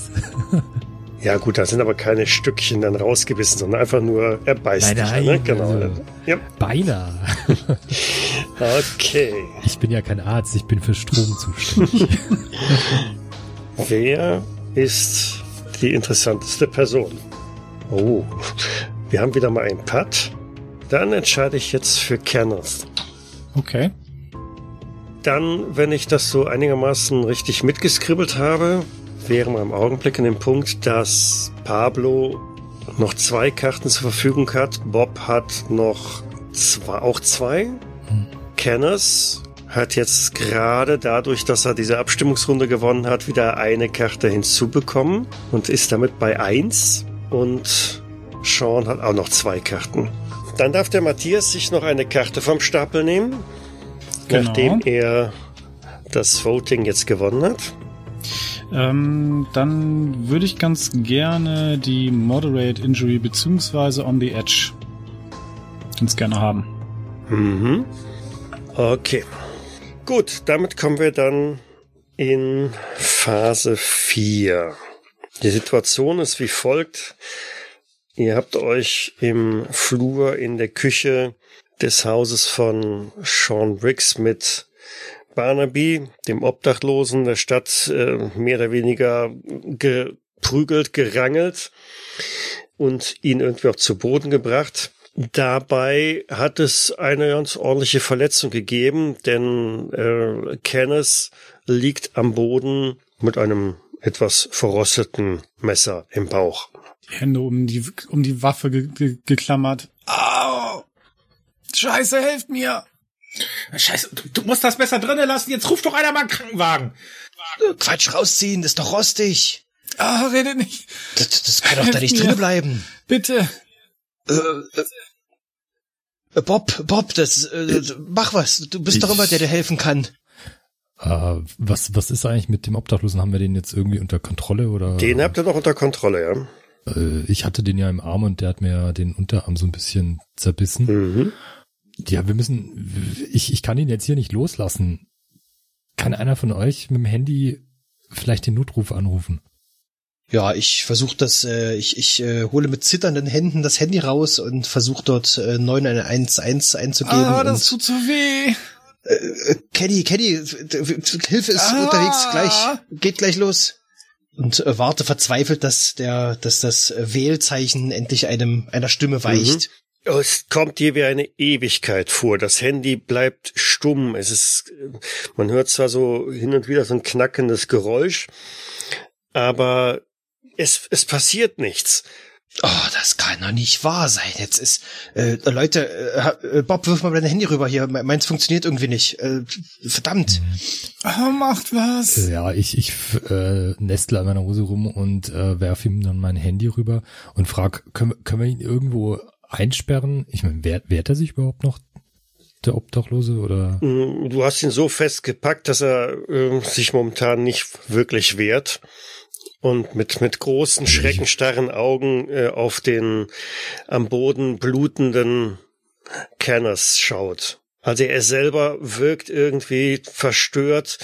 Ja gut, da sind aber keine Stückchen dann rausgebissen, sondern einfach nur er beißt dich. Nein, Ne? nein, Genau. also- Ja. Beinahe. Okay. Ich bin ja kein Arzt, ich bin für Strom zuständig. Wer ist die interessanteste Person? Oh, wir haben wieder mal einen Putt. Dann entscheide ich jetzt für Kenneth. Okay. Dann, wenn ich das so einigermaßen richtig mitgeskribbelt habe, wären wir im Augenblick in dem Punkt, dass Pablo noch zwei Karten zur Verfügung hat. Bob hat noch zwei, auch zwei. Hm. Kenneth hat jetzt gerade dadurch, dass er diese Abstimmungsrunde gewonnen hat, wieder eine Karte hinzubekommen und ist damit bei eins. Und Sean hat auch noch zwei Karten. Dann darf der Matthias sich noch eine Karte vom Stapel nehmen, Genau. nachdem er das Voting jetzt gewonnen hat. Ähm, dann würde ich ganz gerne die Moderate Injury beziehungsweise On the Edge ganz gerne haben. Mhm. Okay. Gut, damit kommen wir dann in Phase 4. Die Situation ist wie folgt. Ihr habt euch im Flur in der Küche des Hauses von Sean Briggs mit Barnaby, dem Obdachlosen der Stadt, äh, mehr oder weniger geprügelt, gerangelt und ihn irgendwie auch zu Boden gebracht. Dabei hat es eine ganz ordentliche Verletzung gegeben, denn äh, Kenneth liegt am Boden mit einem etwas verrosteten Messer im Bauch. Die Hände um die, um die Waffe ge ge geklammert. Au! Scheiße, helft mir! Scheiße, du, du musst das Messer drinnen lassen, jetzt ruf doch einer mal einen Krankenwagen. Quatsch rausziehen, das ist doch rostig. Ah, redet nicht. Das, das kann doch da nicht Hilf mir. drin bleiben. Bitte. Äh, äh, Bob, Bob, das, äh, mach was. Du bist doch Ich- immer der, der helfen kann. äh, was, was ist eigentlich mit dem Obdachlosen? Haben wir den jetzt irgendwie unter Kontrolle oder? Den habt ihr noch unter Kontrolle, ja? Äh, ich hatte den ja im Arm und der hat mir den Unterarm so ein bisschen zerbissen. Mhm. Ja, wir müssen, ich, ich kann ihn jetzt hier nicht loslassen. Kann einer von euch mit dem Handy vielleicht den Notruf anrufen? Ja, ich versuche das, äh, ich, ich äh, hole mit zitternden Händen das Handy raus und versuche dort äh, 911 einzugeben. Ah, das und, tut so weh. äh, Caddy, Caddy, Hilfe ist Ah. unterwegs, gleich, geht gleich los. Und äh, warte verzweifelt, dass der, dass das äh, Wählzeichen endlich einem einer Stimme weicht. Es kommt dir wie eine Ewigkeit vor. Das Handy bleibt stumm. Es ist, man hört zwar so hin und wieder so ein knackendes Geräusch, aber es, es passiert nichts. Oh, das kann doch nicht wahr sein. Jetzt ist, äh, Leute, äh, äh, Bob, wirf mal dein Handy rüber hier. Me- Meins funktioniert irgendwie nicht. Äh, verdammt. Ah, macht was. Ja, ich, ich äh, nestle an meiner Hose rum und äh, werfe ihm dann mein Handy rüber und frag, können, können wir ihn irgendwo einsperren? Ich meine, wehrt, wehrt er sich überhaupt noch, der Obdachlose, oder? Mm, Du hast ihn so festgepackt, dass er äh, sich momentan nicht wirklich wehrt und mit, mit großen, schreckenstarren Augen äh, auf den am Boden blutenden Kenners schaut. Also er selber wirkt irgendwie verstört,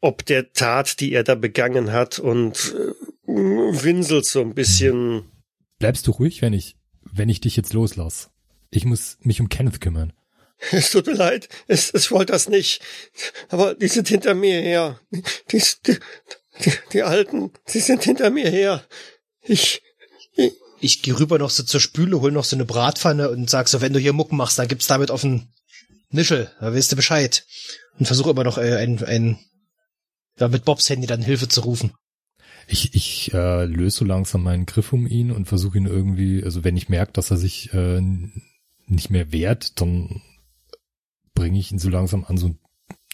ob der Tat, die er da begangen hat und äh, winselt so ein bisschen. Bleibst du ruhig, wenn ich, wenn ich dich jetzt loslasse? Ich muss mich um Kenneth kümmern. Es tut mir leid, es, es wollte das nicht. Aber die sind hinter mir her. Die, die, die, die Alten, sie sind hinter mir her. Ich, ich, Ich gehe rüber noch so zur Spüle, hol noch so eine Bratpfanne und sag so, wenn du hier Mucken machst, dann gibt's damit auf den Nischel, da weißt du Bescheid. Und versuche immer noch äh, ein, ein, ja, mit Bobs Handy dann Hilfe zu rufen. Ich, ich äh, löse so langsam meinen Griff um ihn und versuche ihn irgendwie, also wenn ich merke, dass er sich äh, nicht mehr wehrt, dann bringe ich ihn so langsam an so einen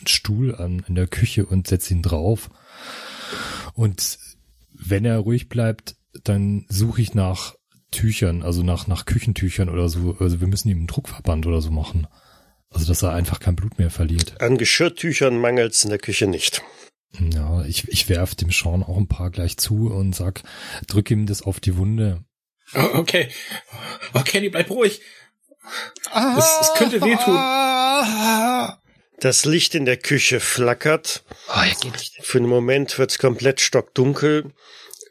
Stuhl an in der Küche und setze ihn drauf. Und wenn er ruhig bleibt, dann suche ich nach Tüchern, also nach, nach Küchentüchern oder so. Also wir müssen ihm einen Druckverband oder so machen. Also dass er einfach kein Blut mehr verliert. an Geschirrtüchern mangelt's in der Küche nicht. Ja, ich, ich werf dem Sean auch ein paar gleich zu und sag, drück ihm das auf die Wunde. Oh, okay. Oh, Kenny, bleib ruhig. Es, es könnte wehtun. Das Licht in der Küche flackert. Oh. Für einen Moment wird's komplett stockdunkel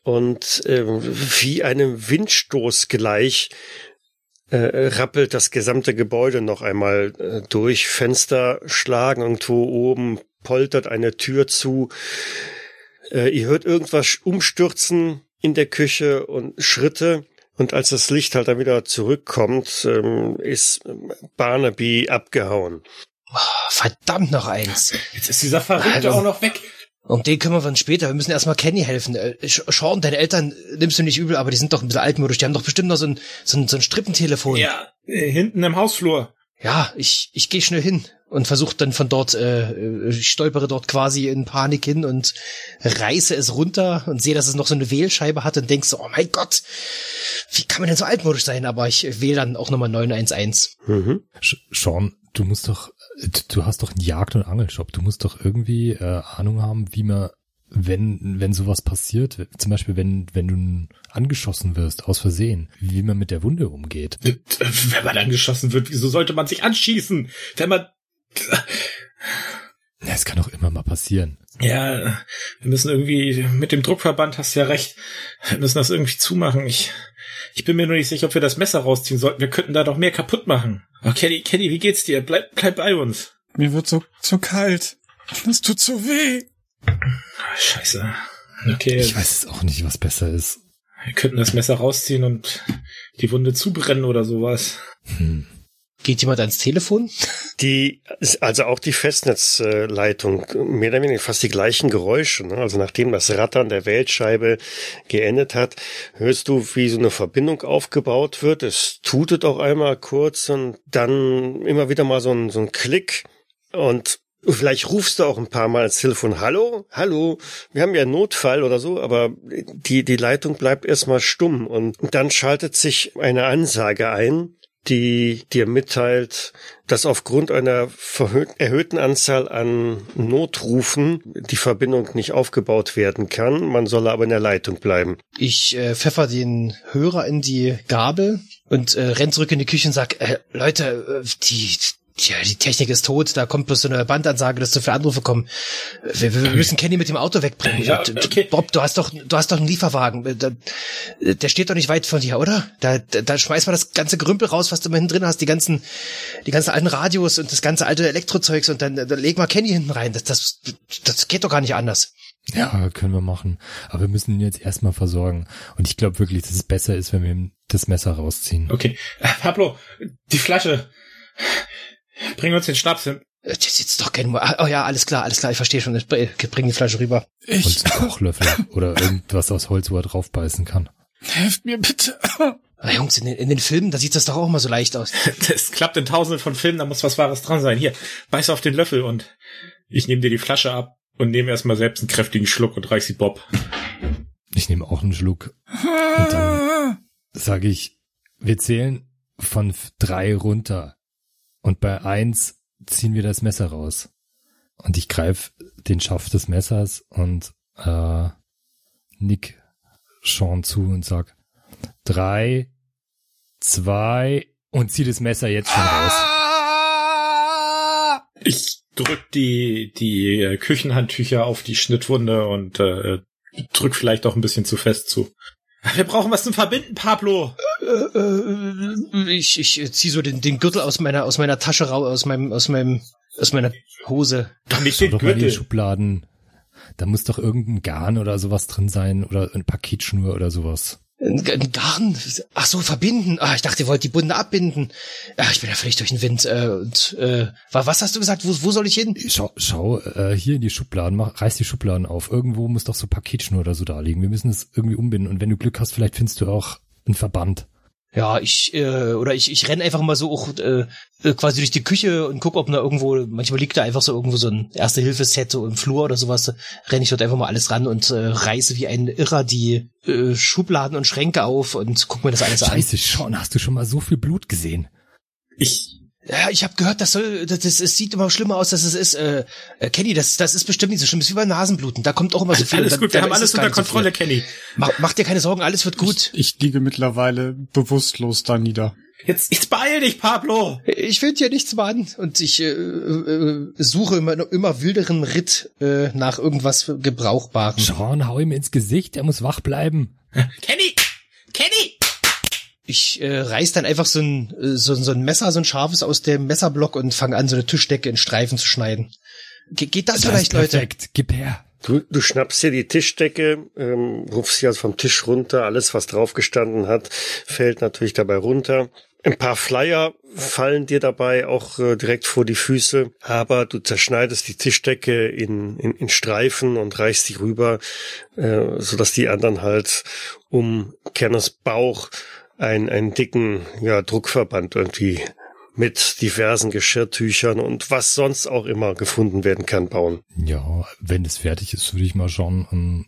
und ähm, wie einem Windstoß gleich äh, rappelt das gesamte Gebäude noch einmal äh, durch. Fenster schlagen irgendwo oben, poltert eine Tür zu. Äh, ihr hört irgendwas umstürzen in der Küche und Schritte. Und als das Licht halt dann wieder zurückkommt, ähm, ist Barnaby abgehauen. Oh, verdammt noch eins. Jetzt ist dieser Verrückte Also- auch noch weg. Um den kümmern wir uns später. Wir müssen erstmal Kenny helfen. Äh, Sean, deine Eltern nimmst du nicht übel, aber die sind doch ein bisschen altmodisch. Die haben doch bestimmt noch so ein, so ein, so ein Strippentelefon. Ja, äh, hinten im Hausflur. Ja, ich, ich gehe schnell hin und versuche dann von dort, äh, äh, ich stolpere dort quasi in Panik hin und reiße es runter und sehe, dass es noch so eine Wählscheibe hat und denk so, oh mein Gott, wie kann man denn so altmodisch sein? Aber ich wähle dann auch nochmal 911. Mhm. Sean, du musst doch, du- hast doch einen Jagd- und Angelshop. Du musst doch irgendwie äh, Ahnung haben, wie man, wenn, wenn sowas passiert, zum Beispiel wenn, wenn du angeschossen wirst, aus Versehen, wie man mit der Wunde umgeht. Äh, Wenn man angeschossen wird, wieso sollte man sich anschießen? Wenn man... Es kann doch immer mal passieren. Ja, wir müssen irgendwie, mit dem Druckverband hast du ja recht, wir müssen das irgendwie zumachen. Ich, ich bin mir nur nicht sicher, ob wir das Messer rausziehen sollten. Wir könnten da doch mehr kaputt machen. Oh, Kenny, Kenny, wie geht's dir? Bleib, bleib bei uns. Mir wird so, so kalt. Das tut so weh. Ah, Scheiße. Okay, Ich weiß es auch nicht, was besser ist. wir könnten das Messer rausziehen und die Wunde zubrennen oder sowas. Hm. Geht jemand ans Telefon? Die, also auch die Festnetzleitung, mehr oder weniger fast die gleichen Geräusche. Ne? Also nachdem das Rattern der Weltscheibe geendet hat, hörst du, wie so eine Verbindung aufgebaut wird. Es tutet auch einmal kurz und dann immer wieder mal so ein, so ein Klick und Vielleicht rufst du auch ein paar Mal ins Telefon, hallo, hallo, wir haben ja einen Notfall oder so, aber die, die Leitung bleibt erstmal stumm und dann schaltet sich eine Ansage ein, die dir mitteilt, dass aufgrund einer erhöhten Anzahl an Notrufen die Verbindung nicht aufgebaut werden kann. Man solle aber in der Leitung bleiben. Ich äh, pfeffer den Hörer in die Gabel und äh, renn zurück in die Küche und sag, äh, Leute, äh, die, Tja, die Technik ist tot, da kommt bloß so eine Bandansage, dass zu viele Anrufe kommen. Wir, wir müssen Kenny mit dem Auto wegbringen. Ja, okay. Bob, du hast doch, du hast doch einen Lieferwagen. Der steht doch nicht weit von dir, oder? Da, da, da schmeiß mal das ganze Gerümpel raus, was du immer hinten drin hast, die ganzen, die ganzen alten Radios und das ganze alte Elektrozeugs und dann, dann leg mal Kenny hinten rein. Das, das, das geht doch gar nicht anders. Ja, können wir machen. Aber wir müssen ihn jetzt erstmal versorgen. Und ich glaube wirklich, dass es besser ist, wenn wir ihm das Messer rausziehen. Okay. Pablo, die Flasche. Bring uns den Schnaps hin. Äh, Das ist jetzt doch kein, Mo- Ah, oh ja, alles klar, alles klar, ich verstehe schon. Ich bring die Flasche rüber. Ich, Und einen Kochlöffel oder irgendwas aus Holz, wo er draufbeißen kann. helft mir bitte. Ah, Jungs, in den, in den Filmen, da sieht das doch auch immer so leicht aus. Das klappt in tausenden von Filmen, da muss was Wahres dran sein. Hier, beiß auf den Löffel und ich nehme dir die Flasche ab und nehme erstmal selbst einen kräftigen Schluck und reich sie Bob. Ich nehme auch einen Schluck. Und dann sage ich, wir zählen von drei runter. Und bei eins ziehen wir das Messer raus. Und ich greife den Schaft des Messers und äh, nick Sean zu und sag drei, zwei und zieh das Messer jetzt schon raus. Ich drück die, die äh, Küchenhandtücher auf die Schnittwunde und äh, drück vielleicht auch ein bisschen zu fest zu. Wir brauchen was zum Verbinden, Pablo. Äh, äh, ich ich zieh so den, den Gürtel aus meiner aus meiner Tasche raus, aus meinem aus meinem aus meiner Hose. Doch nicht den doch mal in die Gürtel. Schubladen. Da muss doch irgendein Garn oder sowas drin sein oder eine Paketschnur oder sowas. Ein, Garn. Ach so, verbinden. Ah, ich dachte, ihr wollt die Bunde abbinden. Ach, ich bin ja völlig durch den Wind. Äh, und äh, wa- was hast du gesagt? Wo, wo soll ich hin? Schau, schau äh, hier in die Schubladen, mach, reiß die Schubladen auf. Irgendwo muss doch so Paketschnur oder so da liegen. Wir müssen es irgendwie umbinden. Und wenn du Glück hast, vielleicht findest du auch einen Verband. Ja, ich äh, oder ich ich renn einfach mal so auch äh, äh, quasi durch die Küche und guck, ob da irgendwo manchmal liegt da einfach so irgendwo so ein Erste Hilfe Set so im Flur oder sowas. Renn ich dort einfach mal alles ran und äh, reiße wie ein Irrer die äh, Schubladen und Schränke auf und guck mir das alles an. Scheiße, schon, hast du schon mal so viel Blut gesehen? Ich, Ja, ich habe gehört, das soll, das, das, es sieht immer schlimmer aus, dass es ist. Äh, äh, Kenny, das, das ist bestimmt nicht so schlimm. Das ist wie bei Nasenbluten. Da kommt auch immer so viel. alles gut, dann- wir haben alles es unter so Kontrolle, viel. Kenny. Mach, mach dir keine Sorgen, alles wird gut. Ich liege mittlerweile bewusstlos da nieder. Jetzt, jetzt beeil dich, Pablo. Ich finde hier nichts machen und ich äh, äh, suche immer, immer wilderen Ritt äh, nach irgendwas Gebrauchbarem. Sean, hau ihm ins Gesicht, er muss wach bleiben. Kenny! Kenny! Ich äh, reiß dann einfach so ein, äh, so, so ein Messer, so ein scharfes aus dem Messerblock und fange an, so eine Tischdecke in Streifen zu schneiden. Ge geht das, Das vielleicht, ist Leute? perfekt, gib her. Du, du schnappst dir die Tischdecke, ähm, rufst sie also vom Tisch runter, alles was drauf gestanden hat, fällt natürlich dabei runter. Ein paar Flyer fallen dir dabei auch äh, direkt vor die Füße, aber du zerschneidest die Tischdecke in, in, in Streifen und reichst sie rüber, äh, sodass die anderen halt um Kenners Bauch einen, einen dicken ja, Druckverband irgendwie mit diversen Geschirrtüchern und was sonst auch immer gefunden werden kann bauen. Ja, wenn es fertig ist, würde ich mal schauen, ähm,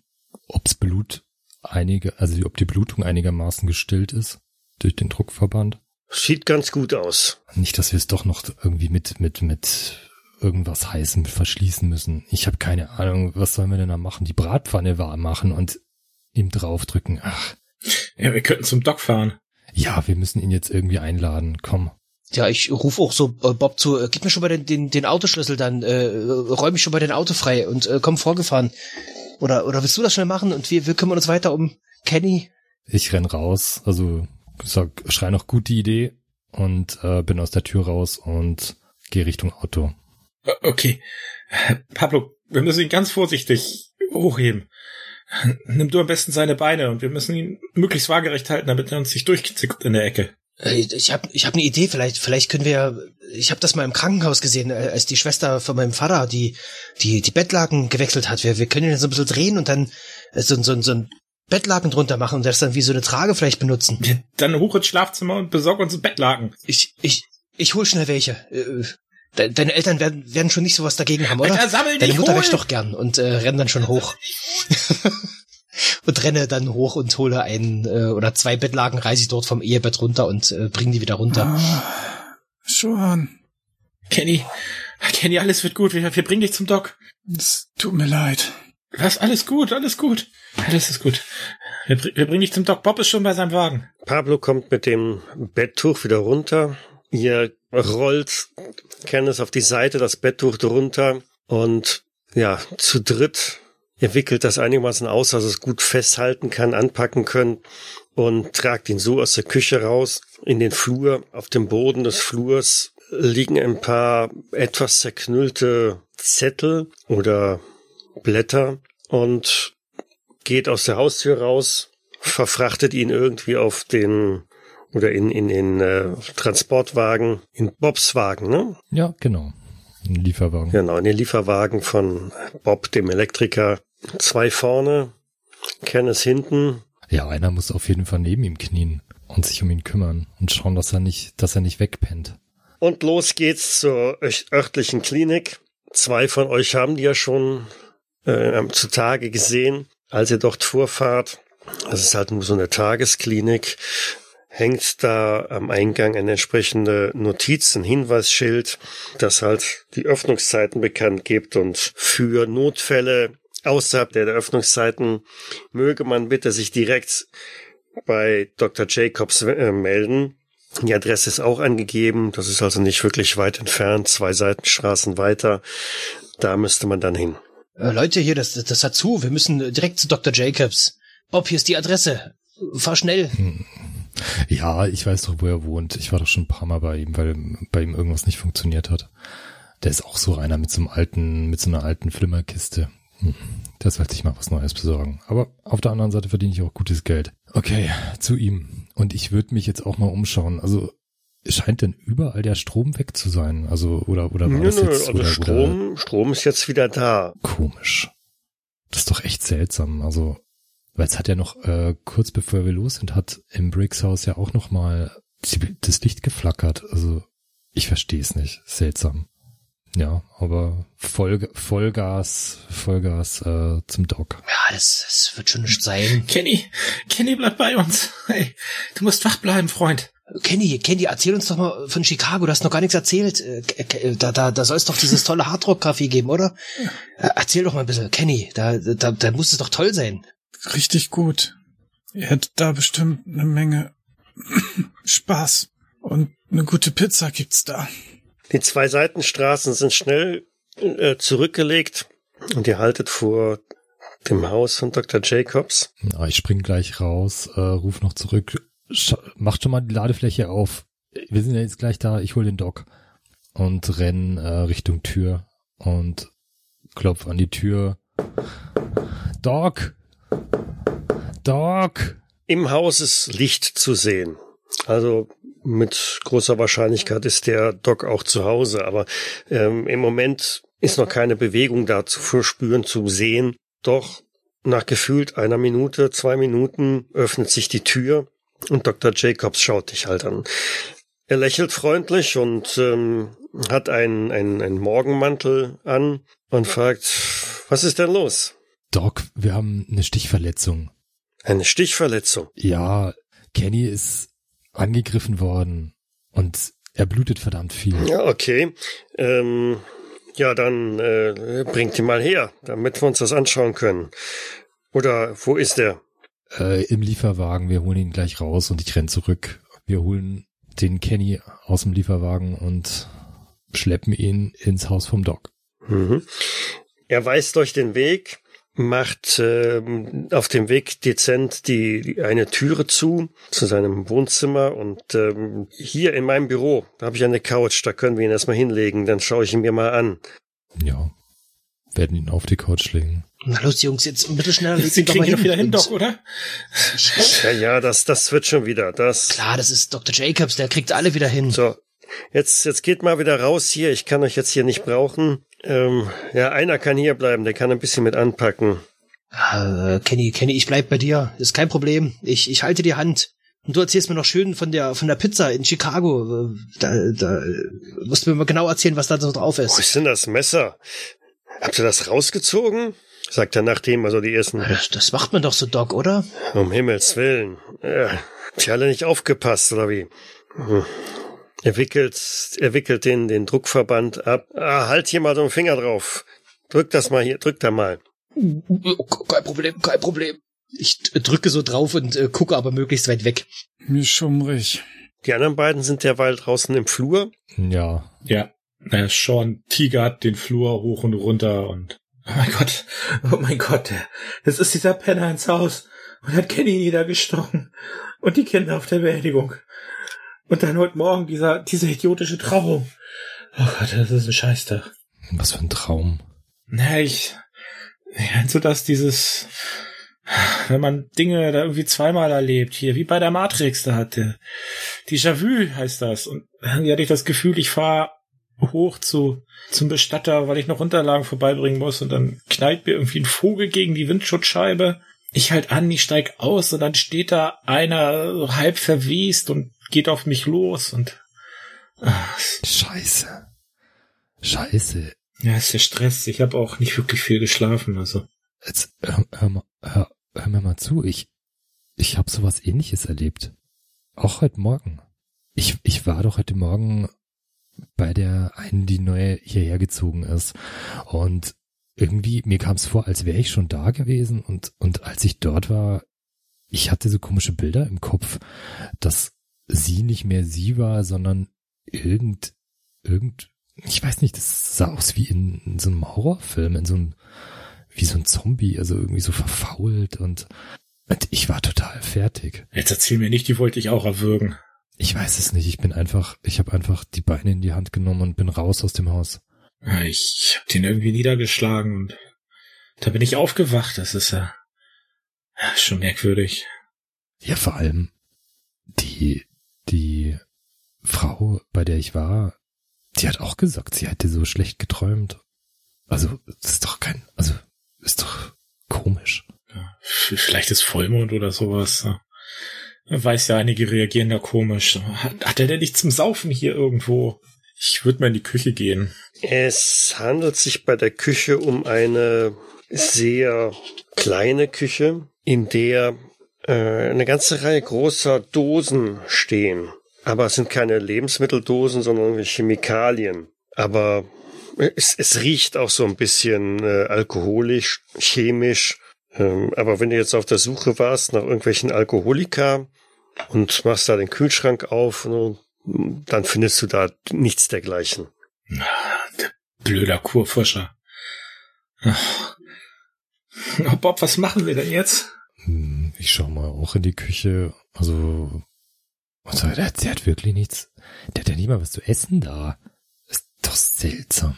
ob's Blut einige, also ob die Blutung einigermaßen gestillt ist durch den Druckverband. Sieht ganz gut aus. Nicht, dass wir es doch noch irgendwie mit mit mit irgendwas heißem verschließen müssen. Ich habe keine Ahnung, was sollen wir denn da machen? Die Bratpfanne warm machen und ihm draufdrücken. Ach, Ja, wir könnten zum Doc fahren. ja, wir müssen ihn jetzt irgendwie einladen. Komm. Ja, ich rufe auch so äh, Bob zu, äh, gib mir schon mal den, den, den Autoschlüssel dann, äh, räum ich schon mal den Auto frei und äh, komm vorgefahren. Oder, oder willst du das schnell machen und wir, wir kümmern uns weiter um Kenny? Ich renn raus, also sag, schrei noch gute Idee und äh, bin aus der Tür raus und gehe Richtung Auto. O- Okay. Pablo, wir müssen ihn ganz vorsichtig hochheben. Nimm du am besten seine Beine und wir müssen ihn möglichst waagerecht halten, damit er uns nicht durchzickt in der Ecke. Äh, Ich habe ich hab eine Idee, vielleicht vielleicht können wir ich habe das mal im Krankenhaus gesehen, äh, als die Schwester von meinem Vater die die die Bettlaken gewechselt hat. Wir wir können ihn so ein bisschen drehen und dann äh, so, so, so ein Bettlaken drunter machen und das dann wie so eine Trage vielleicht benutzen. Dann hoch ins Schlafzimmer und besorg uns ein Bettlaken. Ich ich ich hol schnell welche. De- Deine Eltern werden, werden schon nicht sowas dagegen haben, oder? Alter, sammel Deine Mutter wäscht doch gern und äh, renn dann schon hoch. und renne dann hoch und hole ein äh, oder zwei Bettlaken, reiße ich dort vom Ehebett runter und äh, bring die wieder runter. Ah, schon. Kenny, Kenny, alles wird gut. Wir, wir bringen dich zum Doc. Es tut mir leid. Was? Alles gut, alles gut. Alles ist gut. Wir, wir bringen dich zum Doc. Bob ist schon bei seinem Wagen. Pablo kommt mit dem Betttuch wieder runter. Ihr rollt Kenneth auf die Seite, das Betttuch drunter und ja, zu dritt. Ihr wickelt das einigermaßen aus, dass es gut festhalten kann, anpacken könnt und tragt ihn so aus der Küche raus in den Flur. Auf dem Boden des Flurs liegen ein paar etwas zerknüllte Zettel oder Blätter und geht aus der Haustür raus, verfrachtet ihn irgendwie auf den oder in, in den äh, Transportwagen, in Bobs Wagen, ne? Ja, genau. Ein Lieferwagen. Genau, in den Lieferwagen von Bob, dem Elektriker. Zwei vorne, Kenneth hinten. Ja, einer muss auf jeden Fall neben ihm knien und sich um ihn kümmern und schauen, dass er nicht, dass er nicht wegpennt. Und los geht's zur ört- örtlichen Klinik. Zwei von euch haben die ja schon äh, zutage gesehen, als ihr dort vorfahrt. Das ist halt nur so eine Tagesklinik. Hängt da am Eingang eine entsprechende Notiz, ein Hinweisschild, das halt die Öffnungszeiten bekannt gibt und für Notfälle außerhalb der Öffnungszeiten möge man bitte sich direkt bei Dr. Jacobs äh, melden. Die Adresse ist auch angegeben. Das ist also nicht wirklich weit entfernt, zwei Seitenstraßen weiter. Da müsste man dann hin. Äh, Leute, hier, das, das hat zu. Wir müssen direkt zu Dr. Jacobs. Bob, hier ist die Adresse. Fahr schnell. Hm. Ja, ich weiß doch, wo er wohnt. Ich war doch schon ein paar Mal bei ihm, weil bei ihm irgendwas nicht funktioniert hat. Der ist auch so einer mit so einem alten, mit so einer alten Flimmerkiste. Hm. Da sollte ich mal was Neues besorgen. Aber auf der anderen Seite verdiene ich auch gutes Geld. Okay, zu ihm. Und ich würde mich jetzt auch mal umschauen. Also scheint denn überall der Strom weg zu sein? Also oder oder war nö, das nö, jetzt also oder, Strom, oder Strom ist jetzt wieder da. komisch? Das ist doch echt seltsam. Also weil es hat ja noch äh, kurz bevor wir los sind, hat im Briggs Haus ja auch noch mal die, das Licht geflackert. Also ich verstehe es nicht. Seltsam. Ja, aber Voll, Vollgas, Vollgas äh, zum Dock. Ja, das, das wird schon nicht sein. Kenny, Kenny, bleib bei uns. Hey, du musst wach bleiben, Freund. Kenny, Kenny, erzähl uns doch mal von Chicago. Du hast noch gar nichts erzählt. Äh, Da, da, da soll es doch dieses tolle Hardrock-Café geben, oder? Äh, Erzähl doch mal ein bisschen. Kenny, da, da, da muss es doch toll sein. Richtig gut. Ihr hättet da bestimmt eine Menge Spaß. Und eine gute Pizza gibt's da. Die zwei Seitenstraßen sind schnell äh, zurückgelegt und ihr haltet vor dem Haus von Dr. Jacobs. Ja, ich spring gleich raus, äh, ruf noch zurück. Sch macht schon mal die Ladefläche auf. Wir sind ja jetzt gleich da. Ich hol den Doc und renn äh, Richtung Tür und klopf an die Tür. Doc, Doc. Im Haus ist Licht zu sehen. Also mit großer Wahrscheinlichkeit ist der Doc auch zu Hause, aber ähm, im Moment ist noch keine Bewegung da zu verspüren, zu sehen. Doch nach gefühlt einer Minute, zwei Minuten öffnet sich die Tür und Dr. Jacobs schaut dich halt an. Er lächelt freundlich und ähm, hat einen, einen, einen Morgenmantel an und fragt, was ist denn los? Doc, wir haben eine Stichverletzung. Eine Stichverletzung. Ja, Kenny ist angegriffen worden und er blutet verdammt viel. Ja, okay. Ähm, ja, dann äh, bringt ihn mal her, damit wir uns das anschauen können. Oder wo ist er? Äh, Im Lieferwagen, wir holen ihn gleich raus und ich renn zurück. Wir holen den Kenny aus dem Lieferwagen und schleppen ihn ins Haus vom Doc. Mhm. Er weist euch den Weg, macht ähm, auf dem Weg dezent die, die eine Türe zu zu seinem Wohnzimmer und ähm, hier in meinem Büro, da habe ich eine Couch, da können wir ihn erstmal hinlegen, dann schaue ich ihn mir mal an. Ja, werden ihn auf die Couch legen. Na los, Jungs, jetzt ein bisschen schneller. legt Sie ihn doch kriegen mal ihn hin. wieder hin, Und- Doc, oder? Ja, ja, das, das wird schon wieder. Das. Klar, das ist Dr. Jacobs, der kriegt alle wieder hin. So, jetzt, jetzt geht mal wieder raus hier. Ich kann euch jetzt hier nicht brauchen. Ähm, ja, einer kann hier bleiben, der kann ein bisschen mit anpacken. Äh, Kenny, Kenny, ich bleib bei dir. Ist kein Problem. Ich, ich halte die Hand. Und du erzählst mir noch schön von der, von der Pizza in Chicago. Äh, Da, da äh, musst du mir mal genau erzählen, was da so drauf Wo ist. ist denn das Messer? Habt ihr das rausgezogen? Sagt er, nachdem also die ersten, Das, das macht man doch so, Doc, oder? um Himmels Willen. Äh, habt ihr alle nicht aufgepasst, oder wie? Hm. Er wickelt, er wickelt den, den Druckverband ab. Ah, halt hier mal so einen Finger drauf. Drück das mal hier, drück da mal. Kein Problem, kein Problem. Ich drücke so drauf und äh, gucke aber möglichst weit weg. Mir schummrig. Die anderen beiden sind derweil draußen im Flur. Ja, Ja. Naja, Sean tigert den Flur hoch und runter und. Oh mein Gott, oh mein Gott, das ist dieser Penner ins Haus und hat Kenny niedergestochen und die Kinder auf der Beerdigung. Und dann heute Morgen dieser, diese idiotische Trauung. Oh Gott, das ist ein Scheißtag. was für ein Traum. Na, ich, kennst du das, dieses, wenn man Dinge da irgendwie zweimal erlebt, hier, wie bei der Matrix, da hatte. Déjà-vu heißt das. Und irgendwie hatte ich das Gefühl, ich fahre hoch zu, zum Bestatter, weil ich noch Unterlagen vorbeibringen muss und dann knallt mir irgendwie ein Vogel gegen die Windschutzscheibe. Ich halt an, ich steig aus und dann steht da einer so halb verwest und geht auf mich los und, ach, Scheiße. Scheiße. ja, ist der Stress. Ich habe auch nicht wirklich viel geschlafen, also. Jetzt, hör, hör, hör, hör mir mal zu. Ich, ich habe sowas ähnliches erlebt. Auch heute Morgen. Ich, ich war doch heute Morgen bei der einen, die neu hierher gezogen ist. Und irgendwie, mir kam es vor, als wäre ich schon da gewesen. Und, und als ich dort war, ich hatte so komische Bilder im Kopf, dass sie nicht mehr sie war, sondern irgend, irgend, ich weiß nicht, das sah aus wie in, in so einem Horrorfilm, in so einem, wie so ein Zombie, also irgendwie so verfault und, und ich war total fertig. Jetzt erzähl mir nicht, die wollte ich auch erwürgen. Ich weiß es nicht, ich bin einfach, ich habe einfach die Beine in die Hand genommen und bin raus aus dem Haus. Ich hab den irgendwie niedergeschlagen und da bin ich aufgewacht, das ist ja, ja schon merkwürdig. Ja, vor allem die, die Frau, bei der ich war, die hat auch gesagt, sie hätte so schlecht geträumt. Also, das ist doch kein, also, ist doch komisch. Ja, vielleicht ist Vollmond oder sowas. Man weiß ja, einige reagieren da komisch. Hat, hat er denn nicht zum Saufen hier irgendwo? Ich würde mal in die Küche gehen. Es handelt sich bei der Küche um eine sehr kleine Küche, in der eine ganze Reihe großer Dosen stehen. Aber es sind keine Lebensmitteldosen, sondern irgendwie Chemikalien. Aber es, es riecht auch so ein bisschen äh, alkoholisch, chemisch. Ähm, aber wenn du jetzt auf der Suche warst nach irgendwelchen Alkoholika und machst da den Kühlschrank auf, dann findest du da nichts dergleichen. Der blöder Kurfuscher. Oh, Bob, was machen wir denn jetzt? Hm, ich schau mal auch in die Küche. Also, also der, der hat wirklich nichts. Der hat ja nicht mal was zu essen da. Ist doch seltsam.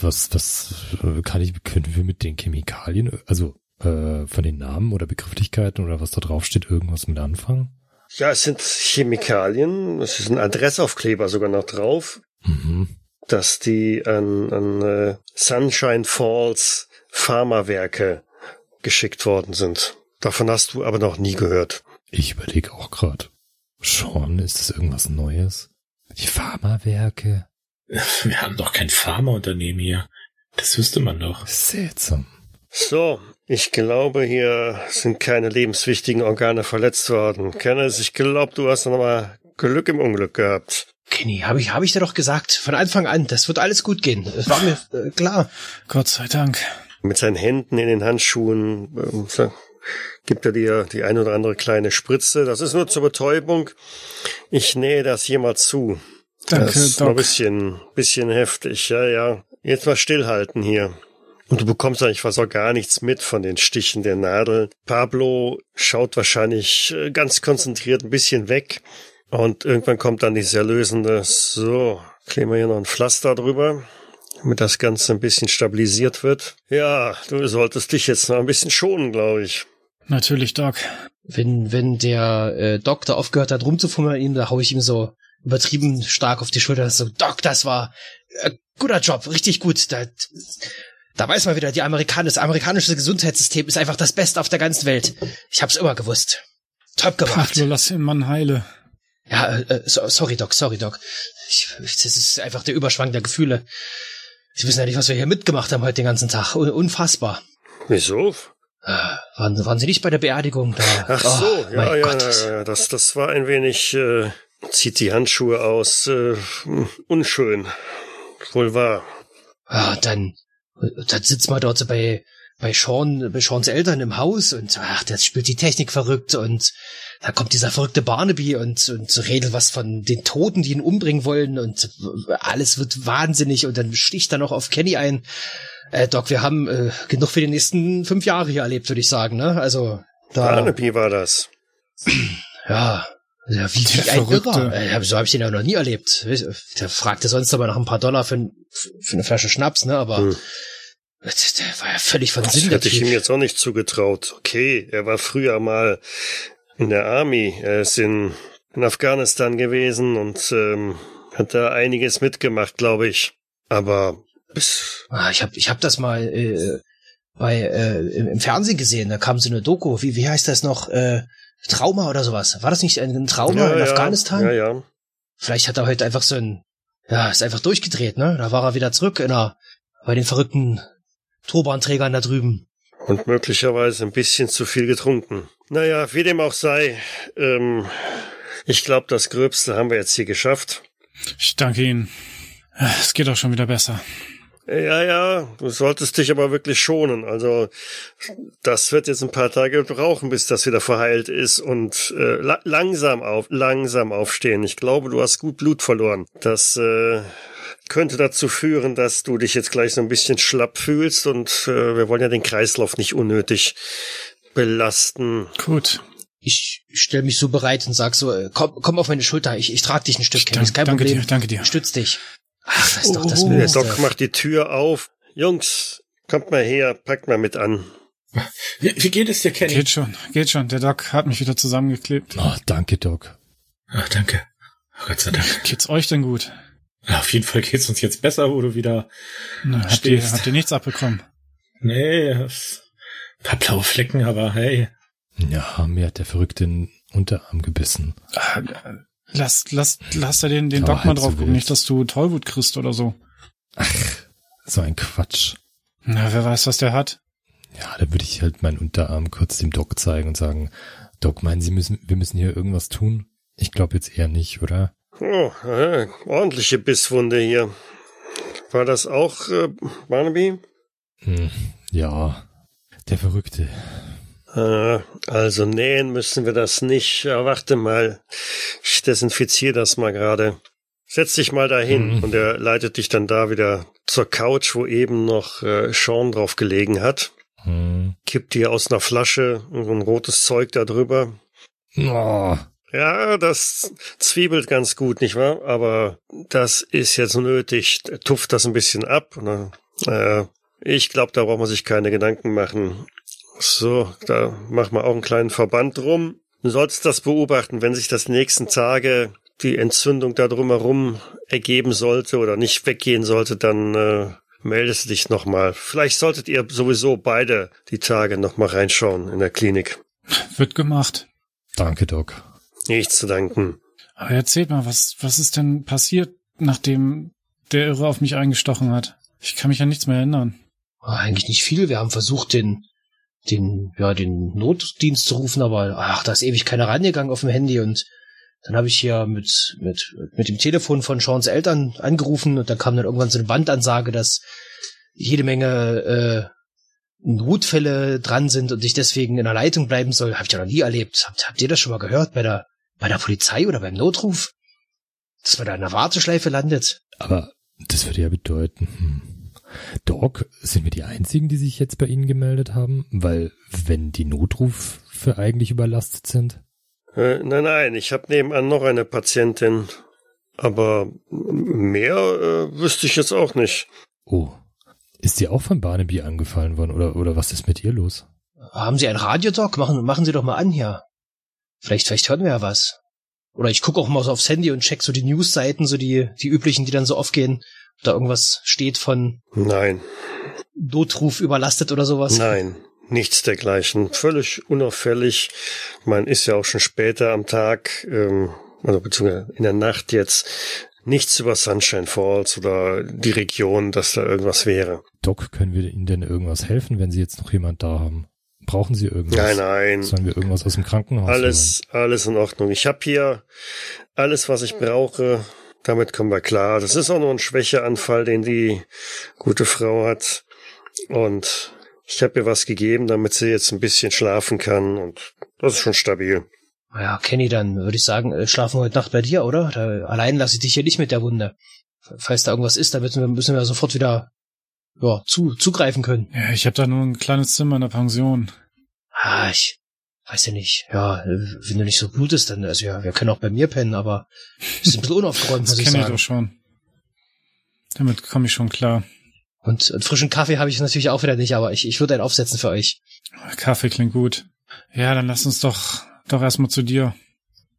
Was, was äh, kann ich, können wir mit den Chemikalien, also äh, von den Namen oder Begrifflichkeiten oder was da drauf steht, irgendwas mit anfangen? Ja, es sind Chemikalien. Es ist ein Adressaufkleber sogar noch drauf, Mhm. dass die an, an äh, Sunshine Falls Pharmawerke geschickt worden sind. Davon hast du aber noch nie gehört. Ich überlege auch gerade. Sean, ist das irgendwas Neues? Die Pharmawerke? Wir haben doch kein Pharmaunternehmen hier. Das wüsste man doch. Seltsam. So, ich glaube, hier sind keine lebenswichtigen Organe verletzt worden. Kenneth, ich glaube, du hast noch mal Glück im Unglück gehabt. Kenny, habe ich, hab ich dir doch gesagt, von Anfang an, das wird alles gut gehen. Das war mir äh, klar. Gott sei Dank. Mit seinen Händen in den Handschuhen ähm, so, gibt er dir die ein oder andere kleine Spritze. Das ist nur zur Betäubung. Ich nähe das hier mal zu. Danke, das ist noch ein Doc. bisschen, bisschen heftig. Ja, ja. Jetzt mal stillhalten hier. Und du bekommst eigentlich fast auch gar nichts mit von den Stichen der Nadel. Pablo schaut wahrscheinlich äh, ganz konzentriert ein bisschen weg. Und irgendwann kommt dann dieses Erlösende. So, kleben wir hier noch ein Pflaster drüber, damit das Ganze ein bisschen stabilisiert wird. Ja, du solltest dich jetzt noch ein bisschen schonen, glaube ich. Natürlich, Doc. Wenn, wenn der äh, Doktor aufgehört hat rumzufummeln, ihm, da hau ich ihm so übertrieben stark auf die Schulter. So, Doc, das war äh, guter Job, richtig gut. Da, da weiß man wieder, die Amerikaner, das amerikanische Gesundheitssystem ist einfach das Beste auf der ganzen Welt. Ich hab's immer gewusst. Top gemacht. Pablo, lass den Mann heile. Ja, äh, so, sorry, Doc, sorry, Doc. Ich, das ist einfach der Überschwang der Gefühle. Sie wissen ja nicht, was wir hier mitgemacht haben heute den ganzen Tag. Un unfassbar. Wieso? Äh, waren, waren Sie nicht bei der Beerdigung da? Ach Oh, so, ja, mein ja, Gott. ja, ja, das, das war ein wenig, äh, zieht die Handschuhe aus, äh, unschön. Wohl wahr. Ja, dann, dann sitzt man dort so bei, bei Sean, bei Seans Eltern im Haus und ach, das spielt die Technik verrückt und da kommt dieser verrückte Barnaby und, und redet was von den Toten, die ihn umbringen wollen und alles wird wahnsinnig und dann sticht er noch auf Kenny ein. Äh, Doc, wir haben äh, genug für die nächsten fünf Jahre hier erlebt, würde ich sagen, ne? Also, da, Barnaby war das. ja, ja, wie, Der wie ein. Irrer. Äh, so habe ich den ja noch nie erlebt. Der fragte sonst aber nach ein paar Dollar für, für eine Flasche Schnaps, ne? Aber Hm. der war ja völlig von Das Sinn, der hätte ich ihm jetzt auch nicht zugetraut. Okay, er war früher mal in der Army. Er ist in, in Afghanistan gewesen und ähm, hat da einiges mitgemacht, glaube ich. Aber Ah, ich habe ich hab das mal äh, bei äh, im, im Fernsehen gesehen. Da kam so eine Doku. Wie, wie heißt das noch? Äh, Trauma oder sowas. War das nicht ein, ein Trauma in ja, Afghanistan? Ja, ja. Vielleicht hat er heute einfach so ein, ja, ist einfach durchgedreht, ne? Da war er wieder zurück in der, bei den verrückten Turbanträgern da drüben. Und möglicherweise ein bisschen zu viel getrunken. Naja, wie dem auch sei, ähm, Ich glaube, das Gröbste haben wir jetzt hier geschafft. Ich danke Ihnen. Es geht auch schon wieder besser. Ja, ja, du solltest dich aber wirklich schonen. Also das wird jetzt ein paar Tage brauchen, bis das wieder verheilt ist und äh, la langsam auf, langsam aufstehen. Ich glaube, du hast gut Blut verloren. Das äh, könnte dazu führen, dass du dich jetzt gleich so ein bisschen schlapp fühlst und äh, wir wollen ja den Kreislauf nicht unnötig belasten. Gut. Ich stelle mich so bereit und sag so, äh, komm, komm auf meine Schulter, ich, ich trag dich ein Stück, Dank, kein danke Problem. dir, danke dir. Stütz dich. Ach, das ist doch das Oh, Der. Doc macht die Tür auf. Jungs, kommt mal her, packt mal mit an. Wie, wie geht es dir, Kenny? Geht schon, geht schon. Der Doc hat mich wieder zusammengeklebt. Oh, danke, Doc. Ach, danke. Oh, Gott sei Dank. Geht's euch denn gut? Auf jeden Fall geht's uns jetzt besser, wo du wieder. Na, habt, ihr, Stehst. habt ihr nichts abbekommen? Nee, es- ein paar blaue Flecken, aber hey. Ja, mir hat der Verrückte den Unterarm gebissen. Ah, Lass, lass, lass da den, den Doc mal halb drauf so gucken, nicht, dass du Tollwut kriegst oder so. So ein Quatsch. Na, wer weiß, was der hat. Ja, da würde ich halt meinen Unterarm kurz dem Doc zeigen und sagen, Doc, meinen Sie müssen, wir müssen hier irgendwas tun? Ich glaube jetzt eher nicht, oder? Oh, äh, ordentliche Bisswunde hier. War das auch äh, Barnaby? Hm, ja, der Verrückte. Äh, also nähen müssen wir das nicht. Ja, warte mal. Ich desinfiziere das mal gerade. Setz dich mal dahin Mhm. und er leitet dich dann da wieder zur Couch, wo eben noch äh, Sean drauf gelegen hat. Hm. Kippt dir aus einer Flasche so ein rotes Zeug da drüber. Oh, Ja, das zwiebelt ganz gut, nicht wahr? Aber das ist jetzt nötig. Tupft das ein bisschen ab. Dann, äh, ich glaube, da braucht man sich keine Gedanken machen. So, da machen wir auch einen kleinen Verband drum. Du sollst das beobachten, wenn sich das nächsten Tage die Entzündung da drumherum ergeben sollte oder nicht weggehen sollte, dann äh, meldest du dich nochmal. Vielleicht solltet ihr sowieso beide die Tage nochmal reinschauen in der Klinik. Wird gemacht. danke, Doc. Nichts zu danken. Aber erzählt mal, was, was ist denn passiert, nachdem der Irre auf mich eingestochen hat? Ich kann mich an nichts mehr erinnern. Eigentlich nicht viel. Wir haben versucht, den, den, ja, den Notdienst zu rufen, aber ach, da ist ewig keiner rangegangen auf dem Handy und dann habe ich hier mit, mit, mit dem Telefon von Seans Eltern angerufen und da kam dann irgendwann so eine Bandansage, dass jede Menge äh, Notfälle dran sind und ich deswegen in der Leitung bleiben soll. Habe ich ja noch nie erlebt. Habt, habt ihr das schon mal gehört bei der, bei der Polizei oder beim Notruf? Dass man da in der Warteschleife landet? Aber das würde ja bedeuten, hm. Doc, sind wir die Einzigen, die sich jetzt bei Ihnen gemeldet haben? Weil, wenn die Notrufe eigentlich überlastet sind? Äh, nein, nein, ich habe nebenan noch eine Patientin. Aber mehr äh, wüsste ich jetzt auch nicht. Oh. Ist die auch von Barnaby angefallen worden oder, oder was ist mit ihr los? Haben Sie ein Radiodoc? Machen, machen Sie doch mal an hier. Vielleicht, vielleicht hören wir ja was. Oder ich gucke auch mal so aufs Handy und check so die Newsseiten, so die, die üblichen, die dann so aufgehen. Da irgendwas steht von Nein, Notruf überlastet oder sowas. nein, nichts dergleichen. Völlig unauffällig. Man ist ja auch schon später am Tag, ähm, also beziehungsweise in der Nacht jetzt, nichts über Sunshine Falls oder die Region, dass da irgendwas wäre. Doc, können wir Ihnen denn irgendwas helfen, wenn Sie jetzt noch jemand da haben? Brauchen Sie irgendwas? Nein, nein. Sollen wir irgendwas aus dem Krankenhaus Alles, alles in Ordnung. Ich habe hier alles, was ich brauche. Damit kommen wir klar. Das ist auch nur ein Schwächeanfall, den die gute Frau hat. Und ich habe ihr was gegeben, damit sie jetzt ein bisschen schlafen kann. Und das ist schon stabil. Ja, Kenny, dann würde ich sagen, äh, schlafen wir heute Nacht bei dir, oder? Da, allein lasse ich dich hier nicht mit der Wunde. Falls da irgendwas ist, dann müssen wir, müssen wir sofort wieder ja, zu, zugreifen können. Ja, ich habe da nur ein kleines Zimmer in der Pension. Ah, ich weiß ja nicht. Ja, wenn du nicht so blutest, dann, also ja, wir können auch bei mir pennen, aber ist ein bisschen unaufgeräumt, Das muss ich kenne ich sagen. doch schon. Damit komme ich schon klar. Und, und frischen Kaffee habe ich natürlich auch wieder nicht, aber ich, ich würde einen aufsetzen für euch. Kaffee klingt gut. Ja, dann lass uns doch, doch erstmal zu dir.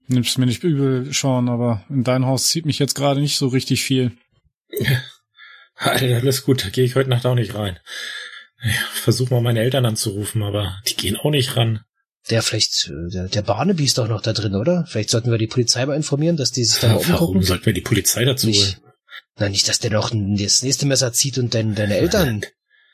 Nimm's mir nicht übel, Sean, aber in dein Haus zieht mich jetzt gerade nicht so richtig viel. Alter, alles gut, da gehe ich heute Nacht auch nicht rein. Ja, versuch mal meine Eltern anzurufen, aber die gehen auch nicht ran. Der vielleicht, äh, der, der Barnaby ist doch noch da drin, oder? Vielleicht sollten wir die Polizei mal informieren, dass die sich da mal Warum umgucken. sollten wir die Polizei dazu Nicht, holen? na, nicht, dass der noch das nächste Messer zieht und dein, deine Eltern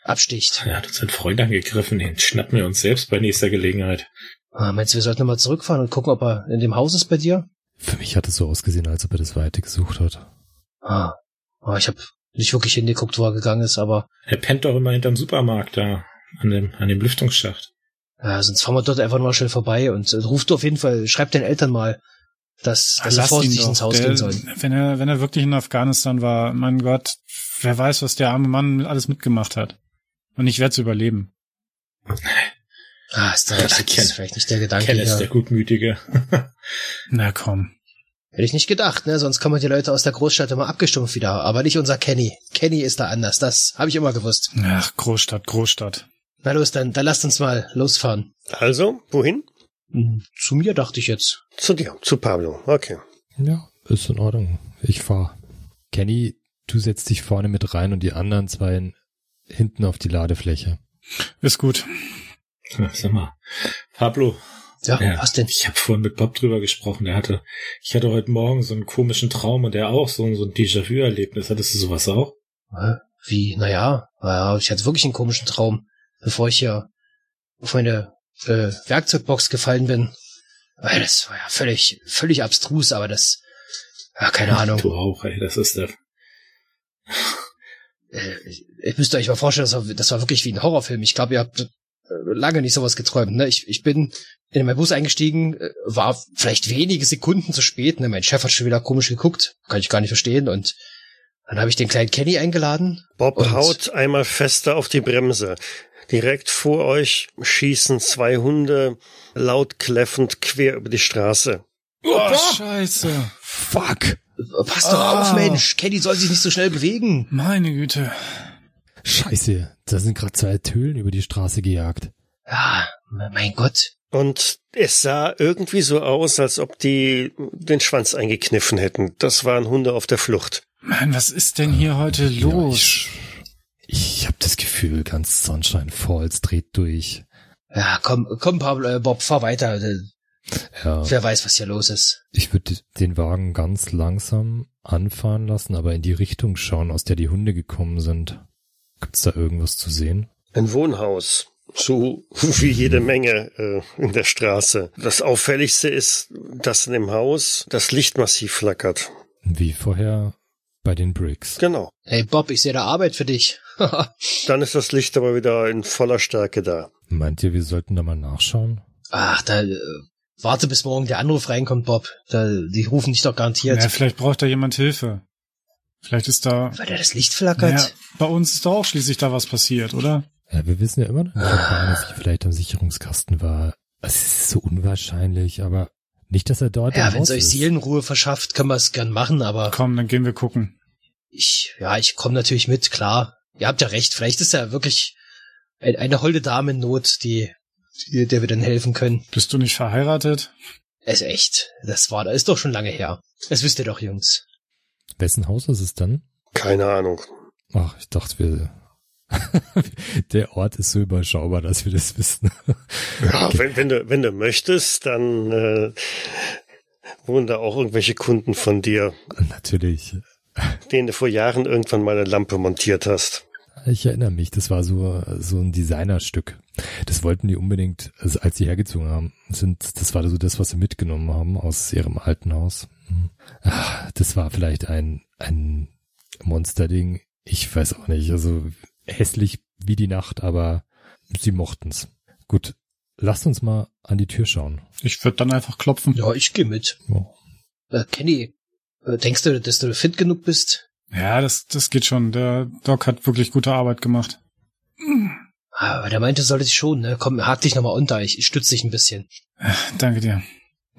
absticht. Er hat uns einen Freund angegriffen, den schnappen wir uns selbst bei nächster Gelegenheit. Ah, meinst du, wir sollten mal zurückfahren und gucken, ob er in dem Haus ist bei dir? Für mich hat es so ausgesehen, als ob er das Weite gesucht hat. Ah, oh, ich habe nicht wirklich hingeguckt, wo er gegangen ist, aber Er pennt doch immer hinterm Supermarkt da, an dem, an dem Lüftungsschacht. Ja, sonst fahren wir dort einfach mal schnell vorbei und äh, ruft auf jeden Fall, schreibt den Eltern mal, dass, dass ihn vorsichtig ins Haus Der- gehen sollen. Wenn er, wenn er wirklich in Afghanistan war, mein Gott, wer weiß, was der arme Mann alles mitgemacht hat. Und ich werde es überleben. Ah, ist da recht, das Ken- ist vielleicht nicht der Gedanke Ken ist der Gutmütige. Na komm. Hätte ich nicht gedacht, ne? Sonst kommen die Leute aus der Großstadt immer abgestumpft wieder. Aber nicht unser Kenny. Kenny ist da anders. Das habe ich immer gewusst. Ach, Großstadt, Großstadt. Na los, dann, dann lasst uns mal losfahren. Also, wohin? Hm, Zu mir dachte ich jetzt. Zu dir, zu Pablo. Okay. Ja, ist in Ordnung. Ich fahr. Kenny, du setzt dich vorne mit rein und die anderen zwei hinten auf die Ladefläche. Ist gut. Sag mal, Pablo, Ja, Ja. was denn? ich habe vorhin mit Bob drüber gesprochen. Der hatte, ich hatte heute Morgen so einen komischen Traum und der auch so, ein- so ein Déjà-vu-Erlebnis. Hattest du sowas auch? Wie? Naja, naja, ich hatte wirklich einen komischen Traum, bevor ich hier auf meine äh, Werkzeugbox gefallen bin. Äh, Das war ja völlig, völlig abstrus, aber das, ja, keine Ahnung. Du auch, ey, das ist der. Äh, ich müsst euch mal vorstellen, das war, das war wirklich wie ein Horrorfilm. Ich glaube, ihr habt äh, lange nicht sowas geträumt. Ne? Ich, ich bin in meinen Bus eingestiegen, äh, war vielleicht wenige Sekunden zu spät. Ne? Mein Chef hat schon wieder komisch geguckt, kann ich gar nicht verstehen. Und dann habe ich den kleinen Kenny eingeladen. Bob haut einmal fester auf die Bremse. Direkt vor euch schießen zwei Hunde laut kläffend quer über die Straße. Oh, scheiße. Fuck! Pass doch Ah. auf, Mensch. Kenny soll sich nicht so schnell bewegen. Meine Güte. Scheiße, da sind gerade zwei Tölen über die Straße gejagt. Ja, mein Gott. Und es sah irgendwie so aus, als ob die den Schwanz eingekniffen hätten. Das waren Hunde auf der Flucht. Mann, was ist denn hier heute Ja, los? ich ich habe das Gefühl, ganz Sunshine Falls dreht durch. Ja, komm, komm, Pablo, äh, Bob, fahr weiter. Ja, Wer weiß, was hier los ist. ich würde den Wagen ganz langsam anfahren lassen, aber in die Richtung schauen, aus der die Hunde gekommen sind. Gibt's da irgendwas zu sehen? Ein Wohnhaus. So wie jede Menge äh, in der Straße. Das Auffälligste ist, dass in dem Haus das Licht massiv flackert. Wie vorher bei den Bricks. Genau. Hey, Bob, ich sehe da Arbeit für dich. Dann ist das Licht aber wieder in voller Stärke da. Meint ihr, wir sollten da mal nachschauen? Ach, da, äh, warte bis morgen der Anruf reinkommt, Bob. Da, die rufen dich doch garantiert. Ja, vielleicht braucht da jemand Hilfe. Vielleicht ist da. Weil da das Licht flackert. Ja, bei uns ist doch auch schließlich da was passiert, oder? Ja, wir wissen ja immer noch nicht, ob Barnes vielleicht am Sicherungskasten war. Es ist so unwahrscheinlich, aber nicht, dass er dort Ja, wenn es euch. Seelenruhe verschafft, können wir es gern machen, aber Komm, dann gehen wir gucken. ich, ja, ich komme natürlich mit, klar. Ihr habt ja recht, vielleicht ist ja wirklich ein, eine holde Dame in Not, die, die, der wir dann helfen können. Bist du nicht verheiratet? Es ist echt, das war, das ist doch schon lange her. Das wisst ihr doch, Jungs. Wessen Haus ist es dann? Keine Ahnung. Ach, ich dachte, wir. Der Ort ist so überschaubar, dass wir das wissen. Ja, wenn, wenn, du, wenn du möchtest, dann äh, wohnen da auch irgendwelche Kunden von dir, Natürlich. Denen du vor Jahren irgendwann mal eine Lampe montiert hast. Ich erinnere mich, das war so, so ein Designerstück. Das wollten die unbedingt, also als sie hergezogen haben, sind, das war so das, was sie mitgenommen haben aus ihrem alten Haus. Ah, Das war vielleicht ein, ein Monsterding. Ich weiß auch nicht, also hässlich wie die Nacht, aber sie mochten's. Gut, lasst uns mal an die Tür schauen. Ich würde dann einfach klopfen. Ja, ich gehe mit. Oh. Äh, Kenny, denkst du, dass du fit genug bist? Ja, das, das geht schon. Der Doc hat wirklich gute Arbeit gemacht. Aber der meinte, sollte sich schon, ne? Komm, hak dich nochmal unter, ich, ich stütze dich ein bisschen. Danke dir.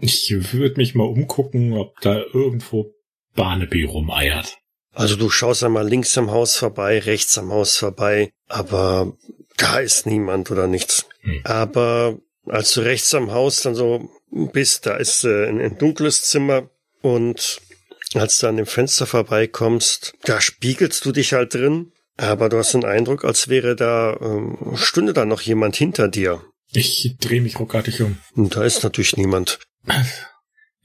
Ich würde mich mal umgucken, ob da irgendwo Barnaby rumeiert. Also du schaust einmal links am Haus vorbei, rechts am Haus vorbei, aber da ist niemand oder nichts. Hm. Aber als du rechts am Haus dann so bist, da ist äh, ein, ein dunkles Zimmer und als du an dem Fenster vorbeikommst, da spiegelst du dich halt drin, aber du hast den Eindruck, als wäre da, ähm, stünde da noch jemand hinter dir. Ich drehe mich ruckartig um. Und da ist natürlich niemand.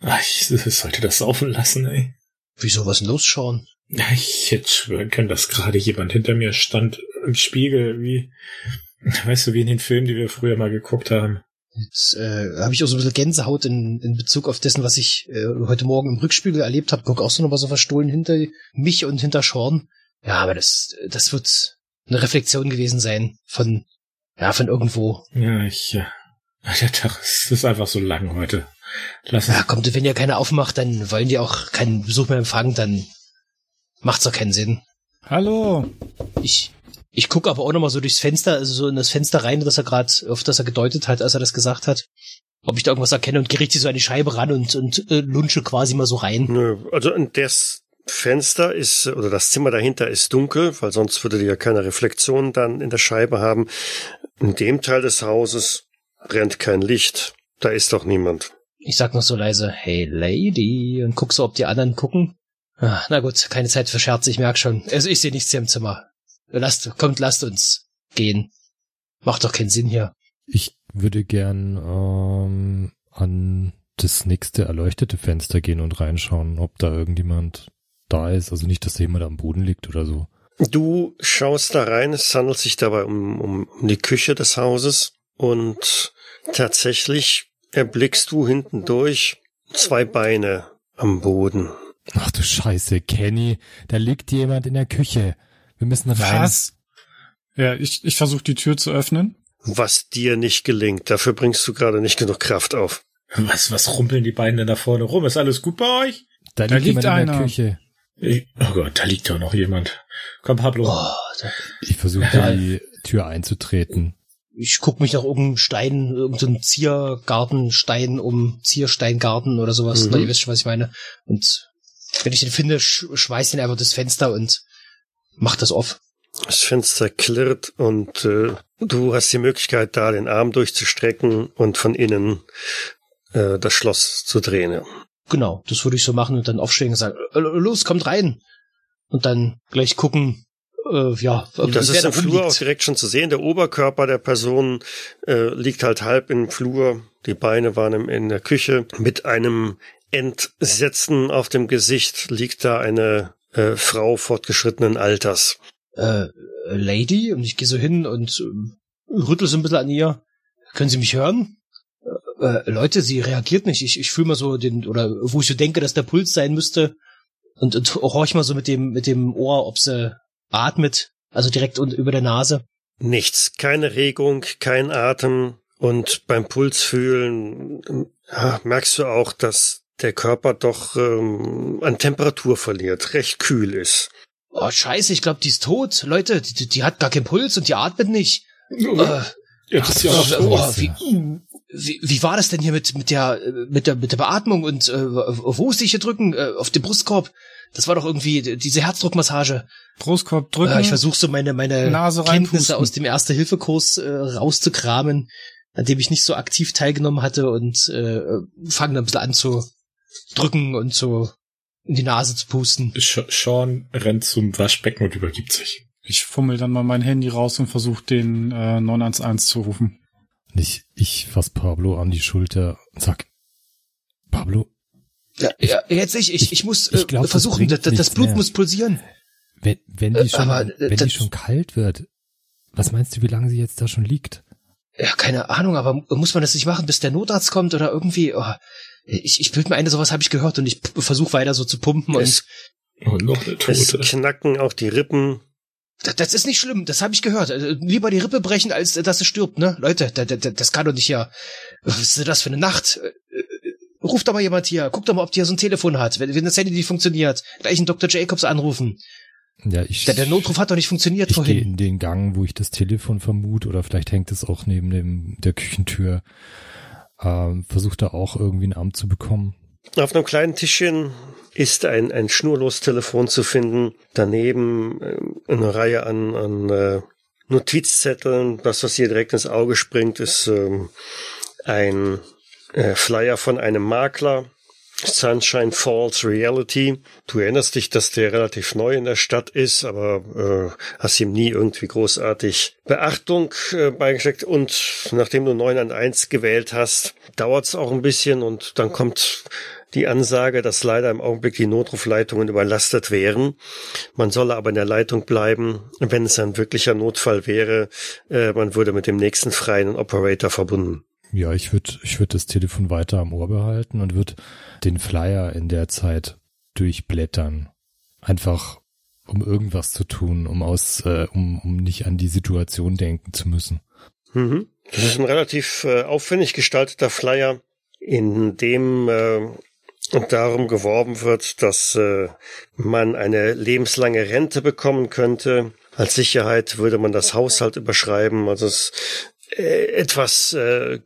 Ach, ich sollte das saufen lassen, ey. Wieso was los, Sean? Ja, Ich hätte schwören können, dass gerade jemand hinter mir stand im Spiegel, wie, weißt du, wie in den Filmen, die wir früher mal geguckt haben. Jetzt äh, habe ich auch so ein bisschen Gänsehaut in, in Bezug auf dessen, was ich äh, heute Morgen im Rückspiegel erlebt habe. Guck auch so noch mal so verstohlen hinter mich und hinter Sean. Ja, aber das, das wird eine Reflexion gewesen sein von, ja, von irgendwo. Ja, ich, äh, der Tag ist, ist einfach so lang heute. Lass Ja, kommt, wenn ihr keiner aufmacht, dann wollen die auch keinen Besuch mehr empfangen, dann macht's doch keinen Sinn. Hallo. Ich, ich gucke aber auch noch mal so durchs Fenster, also so in das Fenster rein, das er gerade, auf das er gedeutet hat, als er das gesagt hat. Ob ich da irgendwas erkenne und gehe richtig so an die Scheibe ran und, und äh, lunsche quasi mal so rein. Nö, also das Fenster ist, oder das Zimmer dahinter ist dunkel, weil sonst würde die ja keine Reflexion dann in der Scheibe haben. In dem Teil des Hauses brennt kein Licht. Da ist doch niemand. Ich sag noch so leise, hey Lady, und guck so, ob die anderen gucken. Ah, na gut, keine Zeit für Scherze, ich merk schon. Also ich sehe nichts hier im Zimmer. Lasst, kommt, lasst uns gehen. Macht doch keinen Sinn hier. Ich würde gern ähm, an das nächste erleuchtete Fenster gehen und reinschauen, ob da irgendjemand da ist. Also nicht, dass da jemand am Boden liegt oder so. Du schaust da rein, es handelt sich dabei um, um, um die Küche des Hauses und tatsächlich erblickst du hinten durch zwei Beine am Boden. Ach du Scheiße, Kenny, da liegt jemand in der Küche. Wir müssen rein. Was? Ja, ich, ich versuche die Tür zu öffnen. Was dir nicht gelingt, dafür bringst du gerade nicht genug Kraft auf. was, was rumpeln die beiden denn da vorne rum? Ist alles gut bei euch? Da, Da liegt liegt jemand in der einer. Küche. Ich, oh Gott, da liegt doch noch jemand. Komm, Pablo. Oh, da, Ich versuche Ja. die Tür einzutreten. ich guck mich nach irgendeinem Stein, irgendeinem Ziergartenstein um Ziersteingarten oder sowas. Mhm. Na, ihr wisst schon, was ich meine. Und wenn ich den finde, sch schweiß den einfach das Fenster und mach das auf. Das Fenster klirrt und äh, du hast die Möglichkeit, da den Arm durchzustrecken und von innen äh, das Schloss zu drehen. ja. Genau, das würde ich so machen und dann aufstehen und sagen, äh, los, kommt rein. Und dann gleich gucken, äh, ja, Und das ist im Flur auch rumliegt. direkt schon zu sehen. Der Oberkörper der Person äh, liegt halt halb im Flur. Die Beine waren im, in der Küche. Mit einem Entsetzen auf dem Gesicht liegt da eine äh, Frau fortgeschrittenen Alters. äh, Lady und ich gehe so hin und ähm, rüttel so ein bisschen an ihr. Können Sie mich hören? Äh, äh, Leute, sie reagiert nicht. Ich, ich fühle mal so den, oder wo ich so denke, dass der Puls sein müsste. Und, und horch mal so mit dem, mit dem Ohr, ob sie atmet. Also direkt un über der Nase. Nichts, keine Regung, kein Atem. Und beim Puls fühlen ähm, ja, merkst du auch, dass der Körper doch ähm, an Temperatur verliert, recht kühl ist. Oh, scheiße, ich glaube, die ist tot. Leute, die, die- die hat gar keinen Puls und die atmet nicht. Äh, Ja, das ist ja auch oh, so. wie, wie, wie war das denn hier mit, mit der, äh, mit der, mit der Beatmung und äh, wo musste ich hier drücken? Äh, auf den Brustkorb. Das war doch irgendwie diese Herzdruckmassage. Brustkorb drücken. Äh, ich versuche so meine, meine Nase Kenntnisse aus dem Erste-Hilfe-Kurs äh, rauszukramen, an dem ich nicht so aktiv teilgenommen hatte und äh, fange dann ein bisschen an zu drücken und so in die Nase zu pusten. Sean rennt zum Waschbecken und übergibt sich. Ich fummel dann mal mein Handy raus und versuche den äh, 911 zu rufen. Und ich, ich fass Pablo an die Schulter und sag, Pablo, Ja, ja, jetzt ich, ich, ich muss äh, ich glaub, das versuchen, das, das nichts Blut mehr. muss pulsieren. wenn, wenn Äh, die schon, aber, äh, wenn die das- schon kalt wird, was meinst du, wie lange sie jetzt da schon liegt? Ja, keine Ahnung, aber muss man das nicht machen, bis der Notarzt kommt oder irgendwie? Oh, ich ich bild mir eine, sowas habe ich gehört und ich versuche weiter so zu pumpen Es, Und noch eine es Tote. knacken auch die Rippen. und das, das ist nicht schlimm, das habe ich gehört. Also, Lieber die Rippe brechen, als äh, dass es stirbt, ne? Leute, da, da, da- das kann doch nicht hier. Was ist denn das für eine Nacht? Äh, äh, Ruf doch mal jemand hier, guck doch mal, ob die hier so ein Telefon hat. Wenn, wenn das Handy nicht funktioniert, gleich einen Dr. Jacobs anrufen. Ja, ich, Der, der Notruf hat doch nicht funktioniert ich gehe vorhin. in den Gang, wo ich das Telefon vermute, oder vielleicht hängt es auch neben dem, der Küchentür. Ähm, Versuche da auch irgendwie ein Amt zu bekommen. Auf einem kleinen Tischchen ist ein, ein Schnurlostelefon zu finden. Daneben ähm, eine Reihe an, an äh, Notizzetteln. Das, was hier direkt ins Auge springt, ist ähm, ein äh, Flyer von einem Makler. Sunshine Falls Reality. Du erinnerst dich, dass der relativ neu in der Stadt ist, aber äh, hast ihm nie irgendwie großartig Beachtung äh, beigesteckt. Und nachdem du 9 an 1 gewählt hast, dauert es auch ein bisschen und dann kommt die Ansage, dass leider im Augenblick die Notrufleitungen überlastet wären. Man solle aber in der Leitung bleiben, wenn es ein wirklicher Notfall wäre. Äh, man würde mit dem nächsten freien Operator verbunden. Ja, ich würde ich würd das Telefon weiter am Ohr behalten und würde den Flyer in der Zeit durchblättern. Einfach um irgendwas zu tun, um aus, äh, um, um nicht an die Situation denken zu müssen. Mhm. Das ist ein relativ äh, aufwendig gestalteter Flyer, in dem äh, darum geworben wird, dass äh, man eine lebenslange Rente bekommen könnte. Als Sicherheit würde man das Haushalt überschreiben. Also es etwas äh,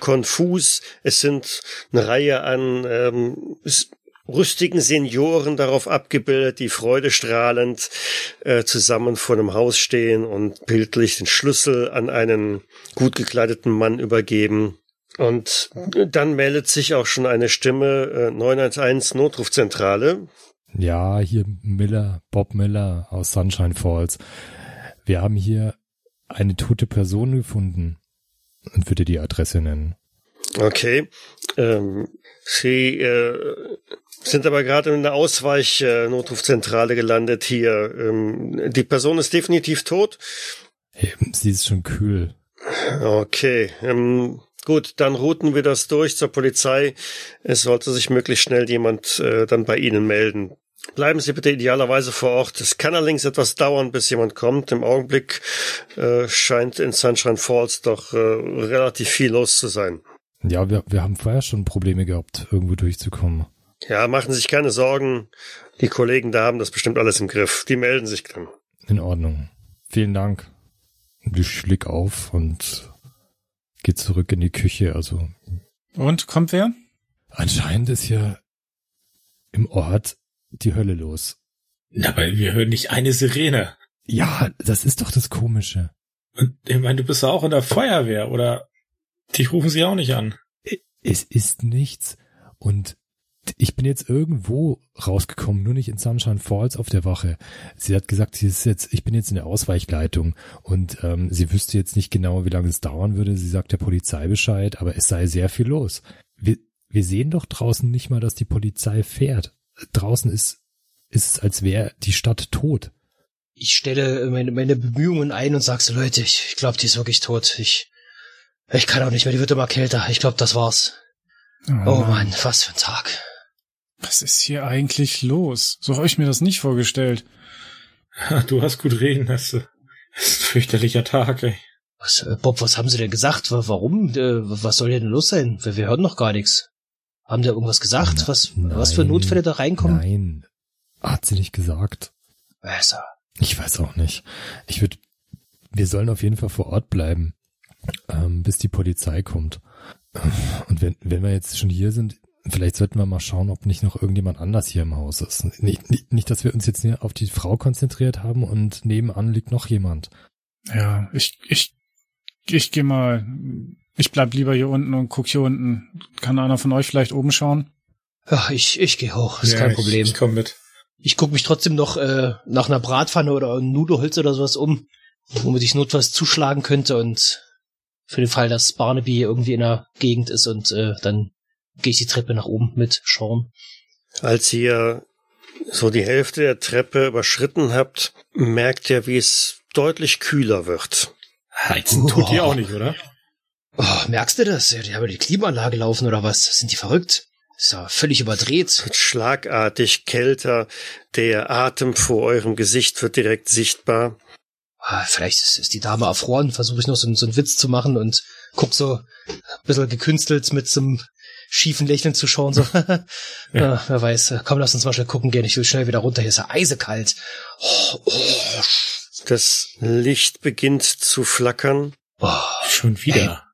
konfus. Es sind eine Reihe an ähm, rüstigen Senioren darauf abgebildet, die freudestrahlend äh, zusammen vor einem Haus stehen und bildlich den Schlüssel an einen gut gekleideten Mann übergeben. Und dann meldet sich auch schon eine Stimme, äh, 911 Notrufzentrale. Ja, hier Miller, Bob Miller aus Sunshine Falls. Wir haben hier eine tote Person gefunden und würde die Adresse nennen. Okay. Ähm, Sie äh, sind aber gerade in der Ausweich-Notrufzentrale gelandet hier. Ähm, die Person ist definitiv tot. Sie ist schon kühl. Okay. Ähm, gut, dann routen wir das durch zur Polizei. Es sollte sich möglichst schnell jemand äh, dann bei Ihnen melden. Bleiben Sie bitte idealerweise vor Ort. Es kann allerdings etwas dauern, bis jemand kommt. Im Augenblick äh, scheint in Sunshine Falls doch äh, relativ viel los zu sein. Ja, wir, wir haben vorher schon Probleme gehabt, irgendwo durchzukommen. Ja, machen Sie sich keine Sorgen. Die Kollegen da haben das bestimmt alles im Griff. Die melden sich dann. In Ordnung. Vielen Dank. Ich schlick auf und gehe zurück in die Küche. Also. Und kommt wer? Anscheinend ist hier im Ort die Hölle los. Na, aber wir hören nicht eine Sirene. Ja, das ist doch das Komische. Und ich meine, du bist ja auch in der Feuerwehr, oder? Dich rufen sie auch nicht an. Es ist nichts. Und ich bin jetzt irgendwo rausgekommen, nur nicht in Sunshine Falls auf der Wache. Sie hat gesagt, sie ist jetzt, ich bin jetzt in der Ausweichleitung und ähm, sie wüsste jetzt nicht genau, wie lange es dauern würde. Sie sagt der Polizei Bescheid, aber es sei sehr viel los. Wir, wir sehen doch draußen nicht mal, dass die Polizei fährt. Draußen ist, ist es, als wäre die Stadt tot. Ich stelle meine, meine Bemühungen ein und sag so, Leute, ich, ich glaube, die ist wirklich tot. Ich, ich kann auch nicht mehr, die wird immer kälter. Ich glaube, das war's. Oh, oh Mann, was für ein Tag. Was ist hier eigentlich los? So habe ich mir das nicht vorgestellt. Du hast gut reden, das ist ein fürchterlicher Tag, ey. Was, äh, Bob, was haben sie denn gesagt? Warum? Äh, Was soll denn los sein? Wir, wir hören noch gar nichts. Haben die irgendwas gesagt? Was, was für Nein, Notfälle da reinkommen? Nein. Hat sie nicht gesagt. Also, Ich weiß auch nicht. Ich würde, wir sollen auf jeden Fall vor Ort bleiben, ähm, bis die Polizei kommt. Und wenn, wenn wir jetzt schon hier sind, vielleicht sollten wir mal schauen, ob nicht noch irgendjemand anders hier im Haus ist. Nicht, nicht, nicht dass wir uns jetzt nur auf die Frau konzentriert haben und nebenan liegt noch jemand. Ja, ich, ich, ich gehe mal. Ich bleib lieber hier unten und guck hier unten. Kann einer von euch vielleicht oben schauen? ja, ich, ich gehe hoch, ist Ja, kein ich- Problem. Ich, komm mit. Ich guck mich trotzdem noch äh, nach einer Bratpfanne oder einem Nudelholz oder sowas um, womit ich notfalls zuschlagen könnte und für den Fall, dass Barnaby irgendwie in der Gegend ist und äh, dann gehe ich die Treppe nach oben mit Sean. Als ihr so die Hälfte der Treppe überschritten habt, merkt ihr, wie es deutlich kühler wird. Heizen tut ihr auch nicht, oder? Oh, merkst du das? Ja, Die haben die Klimaanlage laufen oder was? Sind die verrückt? Ist ja völlig überdreht. schlagartig kälter, der Atem vor eurem Gesicht wird direkt sichtbar. Ah, Vielleicht ist, ist die Dame erfroren, versuche ich noch so, einen- so einen Witz zu machen und guck so ein bisschen gekünstelt mit so einem schiefen Lächeln zu schauen. So. ja. wer weiß. Komm, lass uns mal schnell gucken gehen. Ich will schnell wieder runter. Hier ist ja eisekalt. Oh, oh, Das Licht beginnt zu flackern. oh. Schon wieder.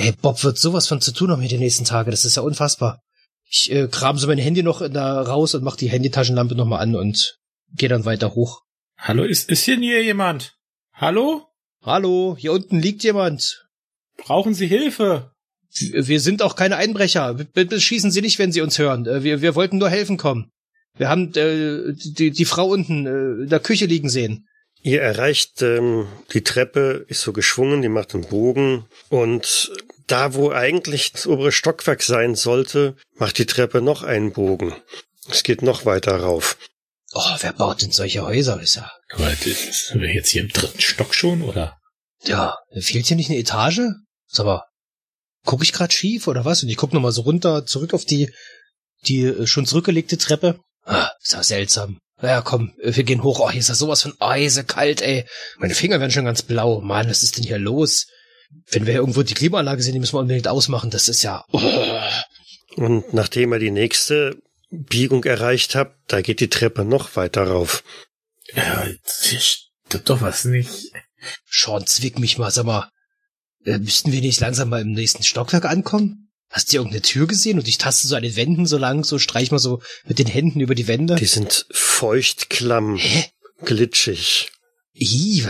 Ey, Bob wird sowas von zu tun haben hier die nächsten Tage. Das ist ja unfassbar. Ich äh, kram so mein Handy noch da raus und mach die Handytaschenlampe nochmal an und gehe dann weiter hoch. Hallo, ist, ist hier nie jemand? Hallo? Hallo, hier unten liegt jemand. Brauchen Sie Hilfe? Wir sind auch keine Einbrecher. Bitte schießen Sie nicht, wenn Sie uns hören. Äh, Wir, wir wollten nur helfen kommen. Wir haben äh, die, die Frau unten äh, in der Küche liegen sehen. Ihr erreicht ähm, die Treppe, ist so geschwungen, die macht einen Bogen und da, wo eigentlich das obere Stockwerk sein sollte, macht die Treppe noch einen Bogen. Es geht noch weiter rauf. Oh, wer baut denn solche Häuser? Ist ja, Aber Sind wir jetzt hier im dritten Stock schon, oder? ja, fehlt hier nicht eine Etage? Ist aber gucke ich gerade schief oder was? Und ich gucke nochmal so runter, zurück auf die, die äh, schon zurückgelegte Treppe. Ah, ist ja seltsam. Ja, komm, wir gehen hoch. Oh, hier ist ja sowas von eisekalt, ey. Meine Finger werden schon ganz blau. Mann, was ist denn hier los? Wenn wir irgendwo die Klimaanlage sehen, die müssen wir unbedingt ausmachen. Das ist ja... Oh. Und nachdem er die nächste Biegung erreicht hat, da geht die Treppe noch weiter rauf. Ja, hier stimmt doch was nicht. Sean, zwick mich mal, sag mal. Äh, müssten wir nicht langsam mal im nächsten Stockwerk ankommen? Hast du irgendeine Tür gesehen? Und ich taste so an den Wänden so lang, so streich mal so mit den Händen über die Wände. Die sind feuchtklamm, Hä? glitschig. Ih,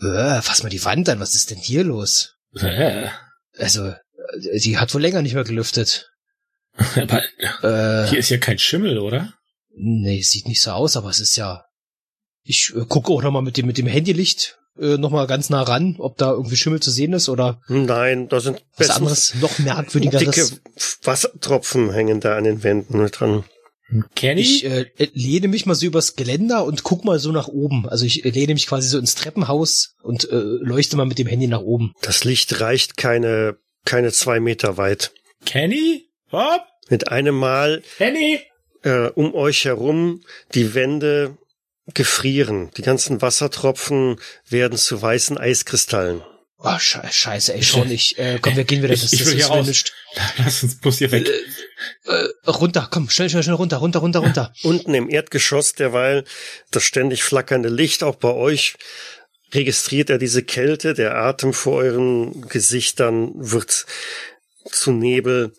äh, fass mal die Wand an, was ist denn hier los? Äh, Also, äh, die hat wohl länger nicht mehr gelüftet. Aber Äh, hier ist ja kein Schimmel, oder? nee, sieht nicht so aus, aber es ist ja. Ich äh, gucke auch nochmal mit dem, mit dem Handylicht äh, nochmal ganz nah ran, ob da irgendwie Schimmel zu sehen ist oder Nein, da sind was anderes, noch merkwürdigeres. dicke Wassertropfen hängen da an den Wänden dran. Kenny? Ich äh, lehne mich mal so übers Geländer und guck mal so nach oben. Also ich äh, lehne mich quasi so ins Treppenhaus und äh, leuchte mal mit dem Handy nach oben. Das Licht reicht keine, keine zwei Meter weit. Kenny? Bob? Mit einem Mal Kenny? äh, um euch herum die Wände gefrieren. Die ganzen Wassertropfen werden zu weißen Eiskristallen. Oh, sche scheiße, ey, schon ich. Äh, komm, wir gehen wieder. Ich- ich will hier raus. nicht. Lass uns bloß hier weg. Äh, runter, komm, schnell, schnell, schnell runter, runter, runter, runter. Unten im Erdgeschoss derweil das ständig flackernde Licht, auch bei euch registriert er diese Kälte, der Atem vor euren Gesichtern wird zu Nebel.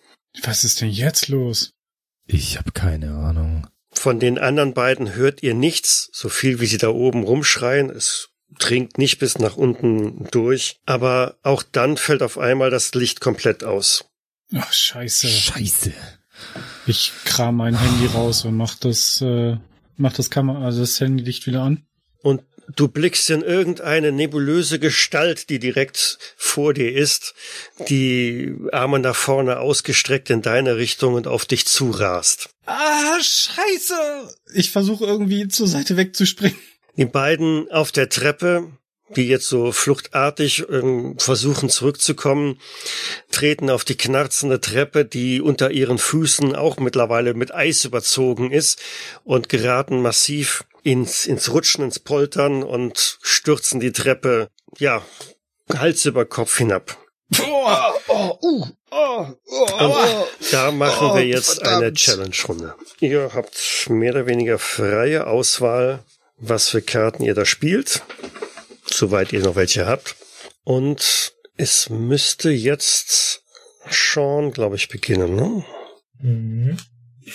Was ist denn jetzt los? Ich habe keine Ahnung. Von den anderen beiden hört ihr nichts, so viel wie sie da oben rumschreien. Es dringt nicht bis nach unten durch, aber auch dann fällt auf einmal das Licht komplett aus. Ach, scheiße. Scheiße. Ich kram mein Handy raus und mach das, äh, mach das Kamera, also das Handylicht wieder an. Und du blickst in irgendeine nebulöse Gestalt, die direkt vor dir ist, die Arme nach vorne ausgestreckt in deine Richtung und auf dich zurast. Ah, scheiße! Ich versuche irgendwie zur Seite wegzuspringen. Die beiden auf der Treppe, die jetzt so fluchtartig ähm, versuchen zurückzukommen, treten auf die knarzende Treppe, die unter ihren Füßen auch mittlerweile mit Eis überzogen ist und geraten massiv ins, ins Rutschen, ins Poltern und stürzen die Treppe, ja, Hals über Kopf hinab. Oh, oh, uh, oh, oh, Und da machen Oh, wir jetzt verdammt. eine Challenge-Runde. Ihr habt mehr oder weniger freie Auswahl, was für Karten ihr da spielt, soweit ihr noch welche habt. Und es müsste jetzt Sean, glaube ich, beginnen. Ne? Mhm.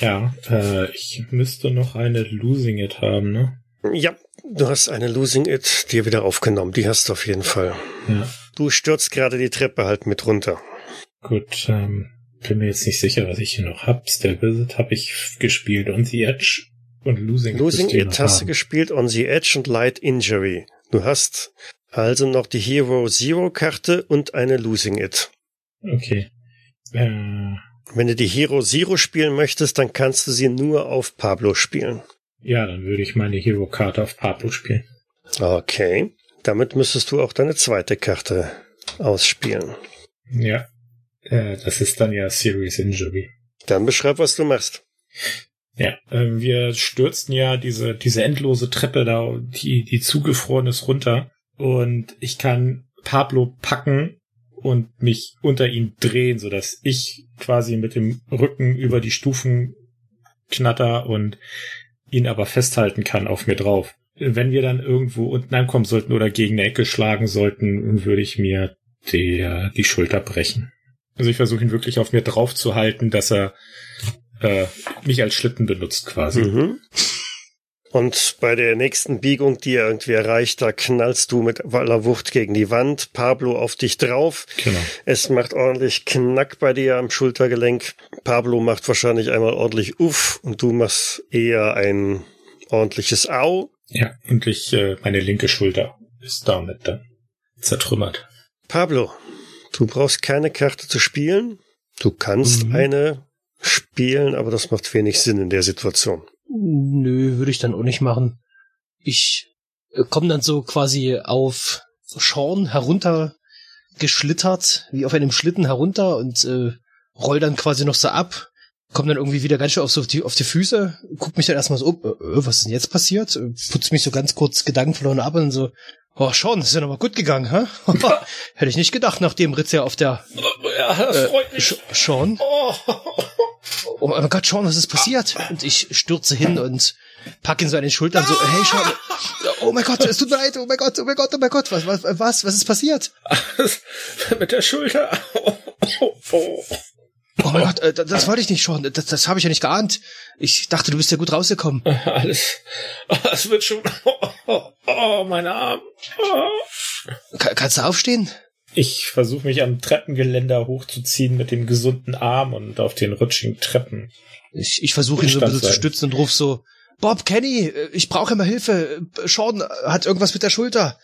Ja, äh, ich müsste noch eine Losing It haben, ne? Ja, du hast eine Losing It dir wieder aufgenommen. Die hast du auf jeden Fall. Ja. Du stürzt gerade die Treppe halt mit runter. Gut, ähm, bin mir jetzt nicht sicher, was ich hier noch hab. Still Visit habe ich gespielt und The Edge und Losing It. Losing It hast du gespielt on the Edge und Light Injury. Du hast also noch die Hero Zero Karte und eine Losing It. Okay. Äh, Wenn du die Hero Zero spielen möchtest, dann kannst du sie nur auf Pablo spielen. ja, dann würde ich meine Hero-Karte auf Pablo spielen. Okay. Damit müsstest du auch deine zweite Karte ausspielen. Ja. Äh, das ist dann ja Serious Injury. Dann beschreib, was du machst. Ja, äh, wir stürzten ja diese, diese endlose Treppe da, die, die zugefroren ist, runter. Und ich kann Pablo packen und mich unter ihn drehen, sodass ich quasi mit dem Rücken über die Stufen knatter und ihn aber festhalten kann auf mir drauf. Wenn wir dann irgendwo unten ankommen sollten oder gegen eine Ecke schlagen sollten, würde ich mir die, die Schulter brechen. Also ich versuche ihn wirklich auf mir drauf zu halten, dass er äh, mich als Schlitten benutzt quasi. Mhm. Und bei der nächsten Biegung, die er irgendwie erreicht, da knallst du mit aller Wucht gegen die Wand, Pablo auf dich drauf. Genau. Es macht ordentlich Knack bei dir am Schultergelenk. Pablo macht wahrscheinlich einmal ordentlich Uff und du machst eher ein ordentliches Au. Ja, und ich, äh, meine linke Schulter ist damit dann zertrümmert. Pablo, du brauchst keine Karte zu spielen. Du kannst Mhm. eine spielen, aber das macht wenig Sinn in der Situation. Nö, würde ich dann auch nicht machen. Ich äh, komme dann so quasi auf Sean herunter geschlittert, wie auf einem Schlitten herunter und äh, roll dann quasi noch so ab. Komm dann irgendwie wieder ganz schön auf, so auf, die, auf die Füße, guck mich dann erstmal so um, äh, äh, was ist denn jetzt passiert? Äh, Putz mich so ganz kurz gedankenverloren ab und so, oh, schon, ist ja nochmal gut gegangen, hä? Hätte ich nicht gedacht, nachdem Ritz ja auf der Ja, das äh, freut mich. Sch- Sean. Oh. Oh mein Gott, Sean, was ist passiert? Und ich stürze hin und pack ihn so an den Schultern so, hey Sean, oh mein Gott, es tut mir leid, oh mein Gott, oh mein Gott, oh mein Gott, was, was, was, was ist passiert? Mit der Schulter. Oh, oh, oh. Oh mein Gott, äh, das, das wollte ich nicht, Sean, das, das habe ich ja nicht geahnt. Ich dachte, du bist ja gut rausgekommen. Alles. Es wird schon. Oh, oh, oh mein Arm. Oh. Ka kannst du aufstehen? Ich versuche mich am Treppengeländer hochzuziehen mit dem gesunden Arm und auf den rutschigen Treppen. Ich, ich versuche ihn so ein bisschen zu Standsein. stützen und ruf so, Bob, Kenny, äh, ich brauche immer Hilfe. Äh, Sean hat irgendwas mit der Schulter.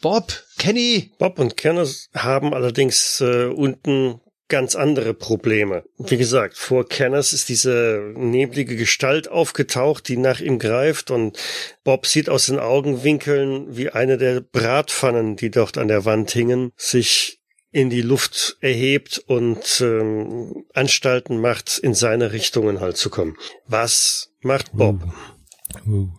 Bob, Kenny. Bob und Kenneth haben allerdings äh, unten ganz andere Probleme. Wie gesagt, vor Kenneth ist diese neblige Gestalt aufgetaucht, die nach ihm greift und Bob sieht aus den Augenwinkeln, wie eine der Bratpfannen, die dort an der Wand hingen, sich in die Luft erhebt und ähm, Anstalten macht, in seine Richtungen halt zu kommen. Was macht Bob? Uh.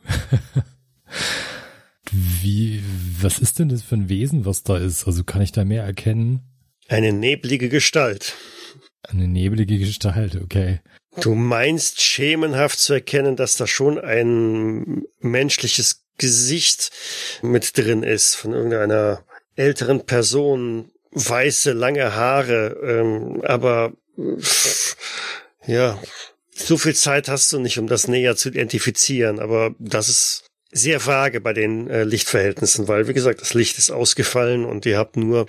Wie, was ist denn das für ein Wesen, was da ist? Also kann ich da mehr erkennen? Eine neblige Gestalt. Eine nebelige Gestalt, okay. Du meinst schemenhaft zu erkennen, dass da schon ein menschliches Gesicht mit drin ist von irgendeiner älteren Person, weiße, lange Haare, ähm, aber pff, ja, so viel Zeit hast du nicht, um das näher zu identifizieren, aber das ist sehr vage bei den äh, Lichtverhältnissen, weil, wie gesagt, das Licht ist ausgefallen und ihr habt nur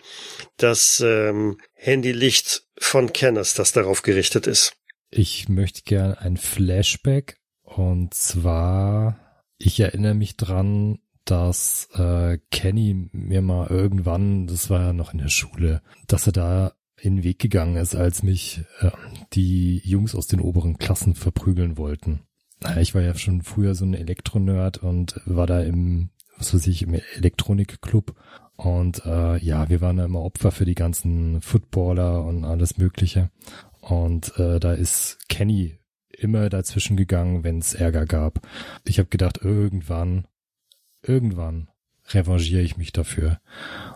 das ähm, Handylicht von Kenneth, das darauf gerichtet ist. Ich möchte gern ein Flashback und zwar, ich erinnere mich dran, dass äh, Kenny mir mal irgendwann, das war ja noch in der Schule, dass er da in den Weg gegangen ist, als mich äh, die Jungs aus den oberen Klassen verprügeln wollten. Ich war ja schon früher so ein Elektronerd und war da im, was weiß ich, im Elektronikclub. Und äh, ja, wir waren da immer Opfer für die ganzen Footballer und alles Mögliche. Und äh, da ist Kenny immer dazwischen gegangen, wenn es Ärger gab. Ich habe gedacht, irgendwann, irgendwann revanchiere ich mich dafür.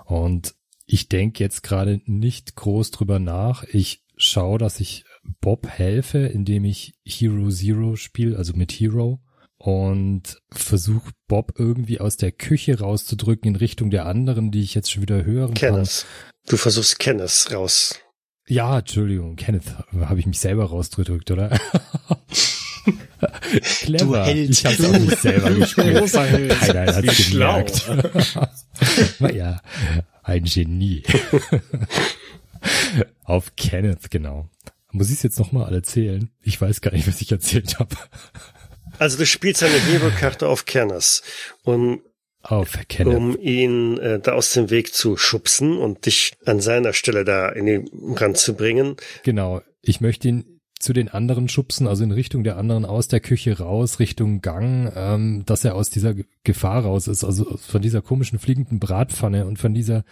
Und ich denke jetzt gerade nicht groß drüber nach. Ich schaue, dass ich Bob helfe, indem ich Hero Zero spiele, also mit Hero. Und versuche Bob irgendwie aus der Küche rauszudrücken in Richtung der anderen, die ich jetzt schon wieder hören kann. Kenneth. Du versuchst Kenneth raus. Ja, Entschuldigung, Kenneth, habe ich mich selber rausgedrückt, oder? Clever. Du Held. Ich habe auch nicht selber gespielt. Großer Held. Keiner hat's schlau. gemerkt. naja, ein Genie. Auf Kenneth, genau. Muss ich es jetzt nochmal erzählen? Ich weiß gar nicht, was ich erzählt habe. Also du spielst eine Hero-Karte auf Kenneth, um, Auf Kenneth. um ihn äh, da aus dem Weg zu schubsen und dich an seiner Stelle da in den Rand zu bringen. Genau. Ich möchte ihn zu den anderen schubsen, also in Richtung der anderen aus der Küche raus, Richtung Gang, ähm, dass er aus dieser Ge- Gefahr raus ist, also von dieser komischen fliegenden Bratpfanne und von dieser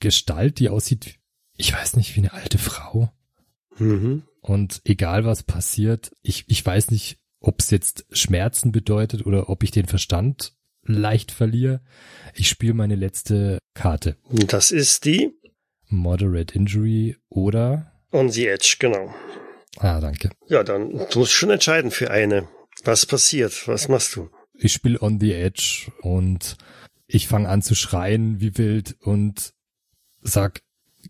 Gestalt, die aussieht, ich weiß nicht, wie eine alte Frau. Mhm. Und egal was passiert, ich, ich weiß nicht, ob es jetzt Schmerzen bedeutet oder ob ich den Verstand leicht verliere. Ich spiele meine letzte Karte. Das ist die Moderate Injury oder... on the edge, genau. Ah, danke. Ja, dann du musst schon entscheiden für eine. Was passiert? Was machst du? ich spiele on the edge und ich fange an zu schreien wie wild und sag,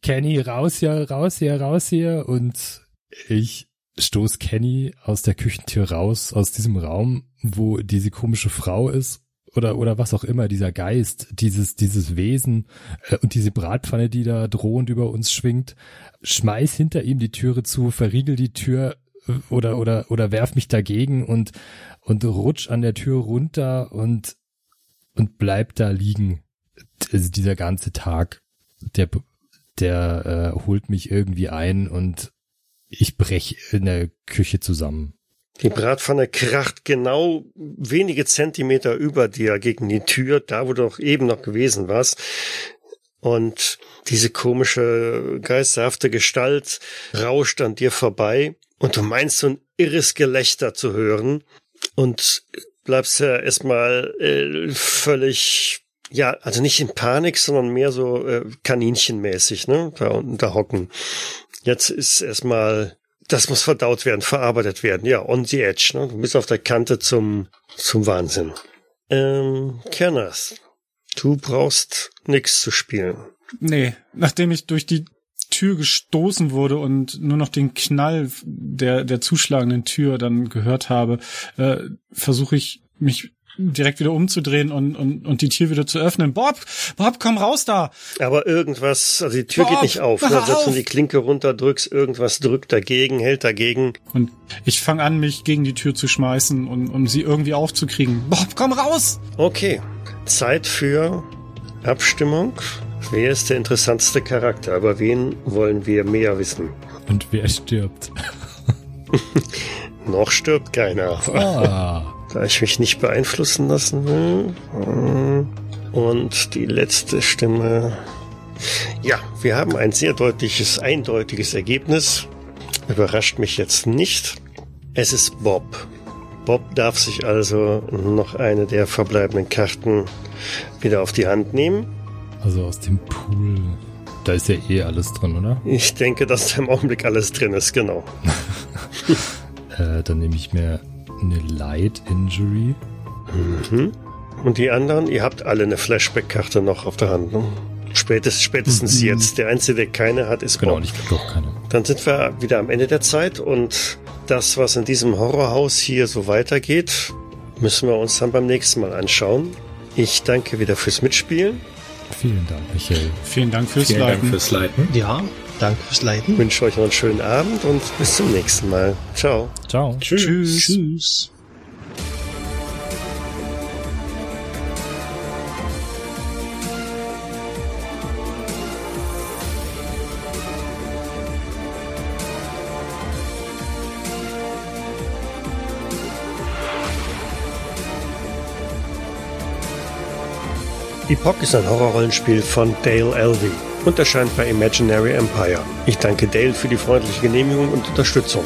Kenny, raus hier, raus hier, raus hier und ich stoß Kenny aus der Küchentür raus, aus diesem Raum, wo diese komische Frau ist oder oder was auch immer, dieser Geist, dieses dieses Wesen äh, und diese Bratpfanne, die da drohend über uns schwingt, schmeiß hinter ihm die Türe zu, verriegel die Tür äh, oder oder oder werf mich dagegen und und rutsch an der Tür runter und und bleib da liegen. Also dieser ganze Tag, der der äh, holt mich irgendwie ein und ich brech in der Küche zusammen. Die Bratpfanne kracht genau wenige Zentimeter über dir gegen die Tür, da wo du auch eben noch gewesen warst. und diese komische, geisterhafte Gestalt rauscht an dir vorbei und du meinst so ein irres Gelächter zu hören und bleibst ja erstmal äh, völlig ja, also nicht in Panik, sondern mehr so äh, kaninchenmäßig, ne? Da unten da hocken. Jetzt ist erstmal, das muss verdaut werden, verarbeitet werden. Ja, on the edge, ne? Du bist auf der Kante zum, zum Wahnsinn. Ähm, Kenneth, du brauchst nix zu spielen. Nee, nachdem ich durch die Tür gestoßen wurde und nur noch den Knall der, der zuschlagenden Tür dann gehört habe, äh, versuche ich mich direkt wieder umzudrehen und, und, und die Tür wieder zu öffnen. Bob, Bob, komm raus da! Aber irgendwas, also die Tür Bob, geht nicht auf. Ne? Selbst auf! die Klinke runterdrückst, irgendwas drückt dagegen, hält dagegen. Und ich fange an, mich gegen die Tür zu schmeißen und um sie irgendwie aufzukriegen. Bob, komm raus! Okay, Zeit für Abstimmung. Wer ist der interessanteste Charakter? Über wen wollen wir mehr wissen? Und wer stirbt? Noch stirbt keiner. Ah, Da ich mich nicht beeinflussen lassen will. Und die letzte Stimme. Ja, wir haben ein sehr deutliches, eindeutiges Ergebnis. Überrascht mich jetzt nicht. Es ist Bob. Bob darf sich also noch eine der verbleibenden Karten wieder auf die Hand nehmen. also aus dem Pool. Da ist ja eh alles drin, oder? Ich denke, dass da im Augenblick alles drin ist, genau. Äh, dann nehme ich mir eine Light Injury. Mhm. Und die anderen, ihr habt alle eine Flashback-Karte noch auf der Hand. Ne? Spätestens, spätestens Mhm. jetzt. Der Einzige, der keine hat, ist Genau, Bob. und ich glaube doch keine. Dann sind wir wieder am Ende der Zeit und das, was in diesem Horrorhaus hier so weitergeht, müssen wir uns dann beim nächsten Mal anschauen. Ich danke wieder fürs Mitspielen, Vielen Dank, Michael. Vielen Dank fürs Vielen Leiten. Dank fürs Leiten. Ja, danke fürs Leiten. wünsche euch noch einen schönen Abend und bis zum nächsten Mal. Ciao. Ciao. Tschüss. Tschüss. Epoch ist ein Horrorrollenspiel von Dale Elvey und erscheint bei Imaginary Empire. Ich danke Dale für die freundliche Genehmigung und Unterstützung.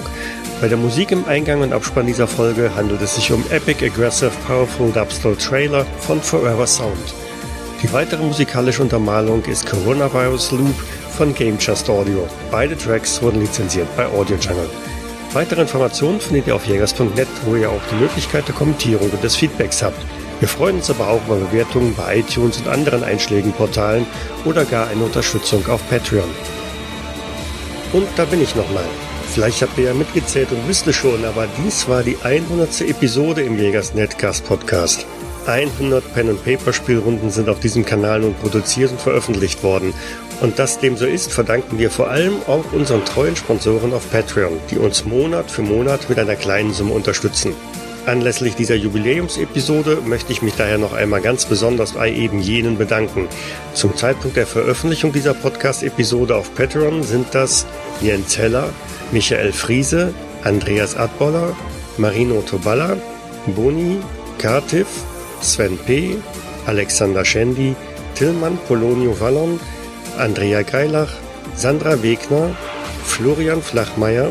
Bei der Musik im Eingang und Abspann dieser Folge handelt es sich um Epic Aggressive Powerful Dubstep Trailer von Forever Sound. Die weitere musikalische Untermalung ist Coronavirus Loop von Game Just Audio. Beide Tracks wurden lizenziert bei Audio Channel. Weitere Informationen findet ihr auf jägers.net, wo ihr auch die Möglichkeit der Kommentierung und des Feedbacks habt. Wir freuen uns aber auch über Bewertungen bei iTunes und anderen Einschlägenportalen oder gar eine Unterstützung auf Patreon. Und da bin ich nochmal. Vielleicht habt ihr ja mitgezählt und wisst es schon, aber dies war die 100. Episode im Jägers Netcast Podcast. 100 Pen and Paper Spielrunden sind auf diesem Kanal nun produziert und veröffentlicht worden. Und dass dem so ist, verdanken wir vor allem auch unseren treuen Sponsoren auf Patreon, die uns Monat für Monat mit einer kleinen Summe unterstützen. Anlässlich dieser Jubiläumsepisode möchte ich mich daher noch einmal ganz besonders bei eben jenen bedanken. Zum Zeitpunkt der Veröffentlichung dieser Podcast-Episode auf Patreon sind das Jens Heller, Michael Friese, Andreas Adboller, Marino Toballa, Boni, Kartif, Sven P., Alexander Schendi, Tillmann Polonio Wallon, Andrea Greilach, Sandra Wegner, Florian Flachmeier,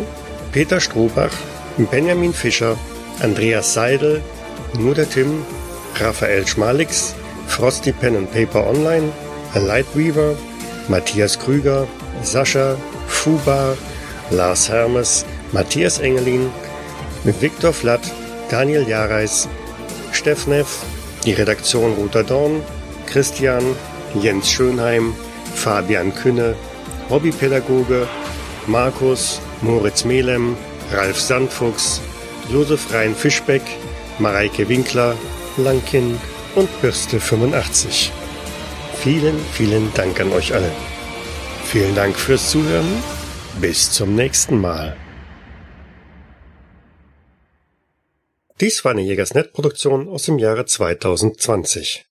Peter Strohbach, Benjamin Fischer, Andreas Seidel, Nur der Tim, Raphael Schmalix, Frosty Pen and Paper Online, Lightweaver, Matthias Krüger, Sascha, Fuba, Lars Hermes, Matthias Engelin, Viktor Flatt, Daniel Jareis, Steffnev, die Redaktion Roter Dorn, Christian, Jens Schönheim, Fabian Künne, Hobbypädagoge, Markus, Moritz Melem, Ralf Sandfuchs, Josef Rhein Fischbeck, Mareike Winkler, Lankin und Bürste 85. Vielen, vielen Dank an euch alle. Vielen Dank fürs Zuhören. Bis zum nächsten Mal. Dies war eine Jägersnet-Produktion aus dem Jahre 2020.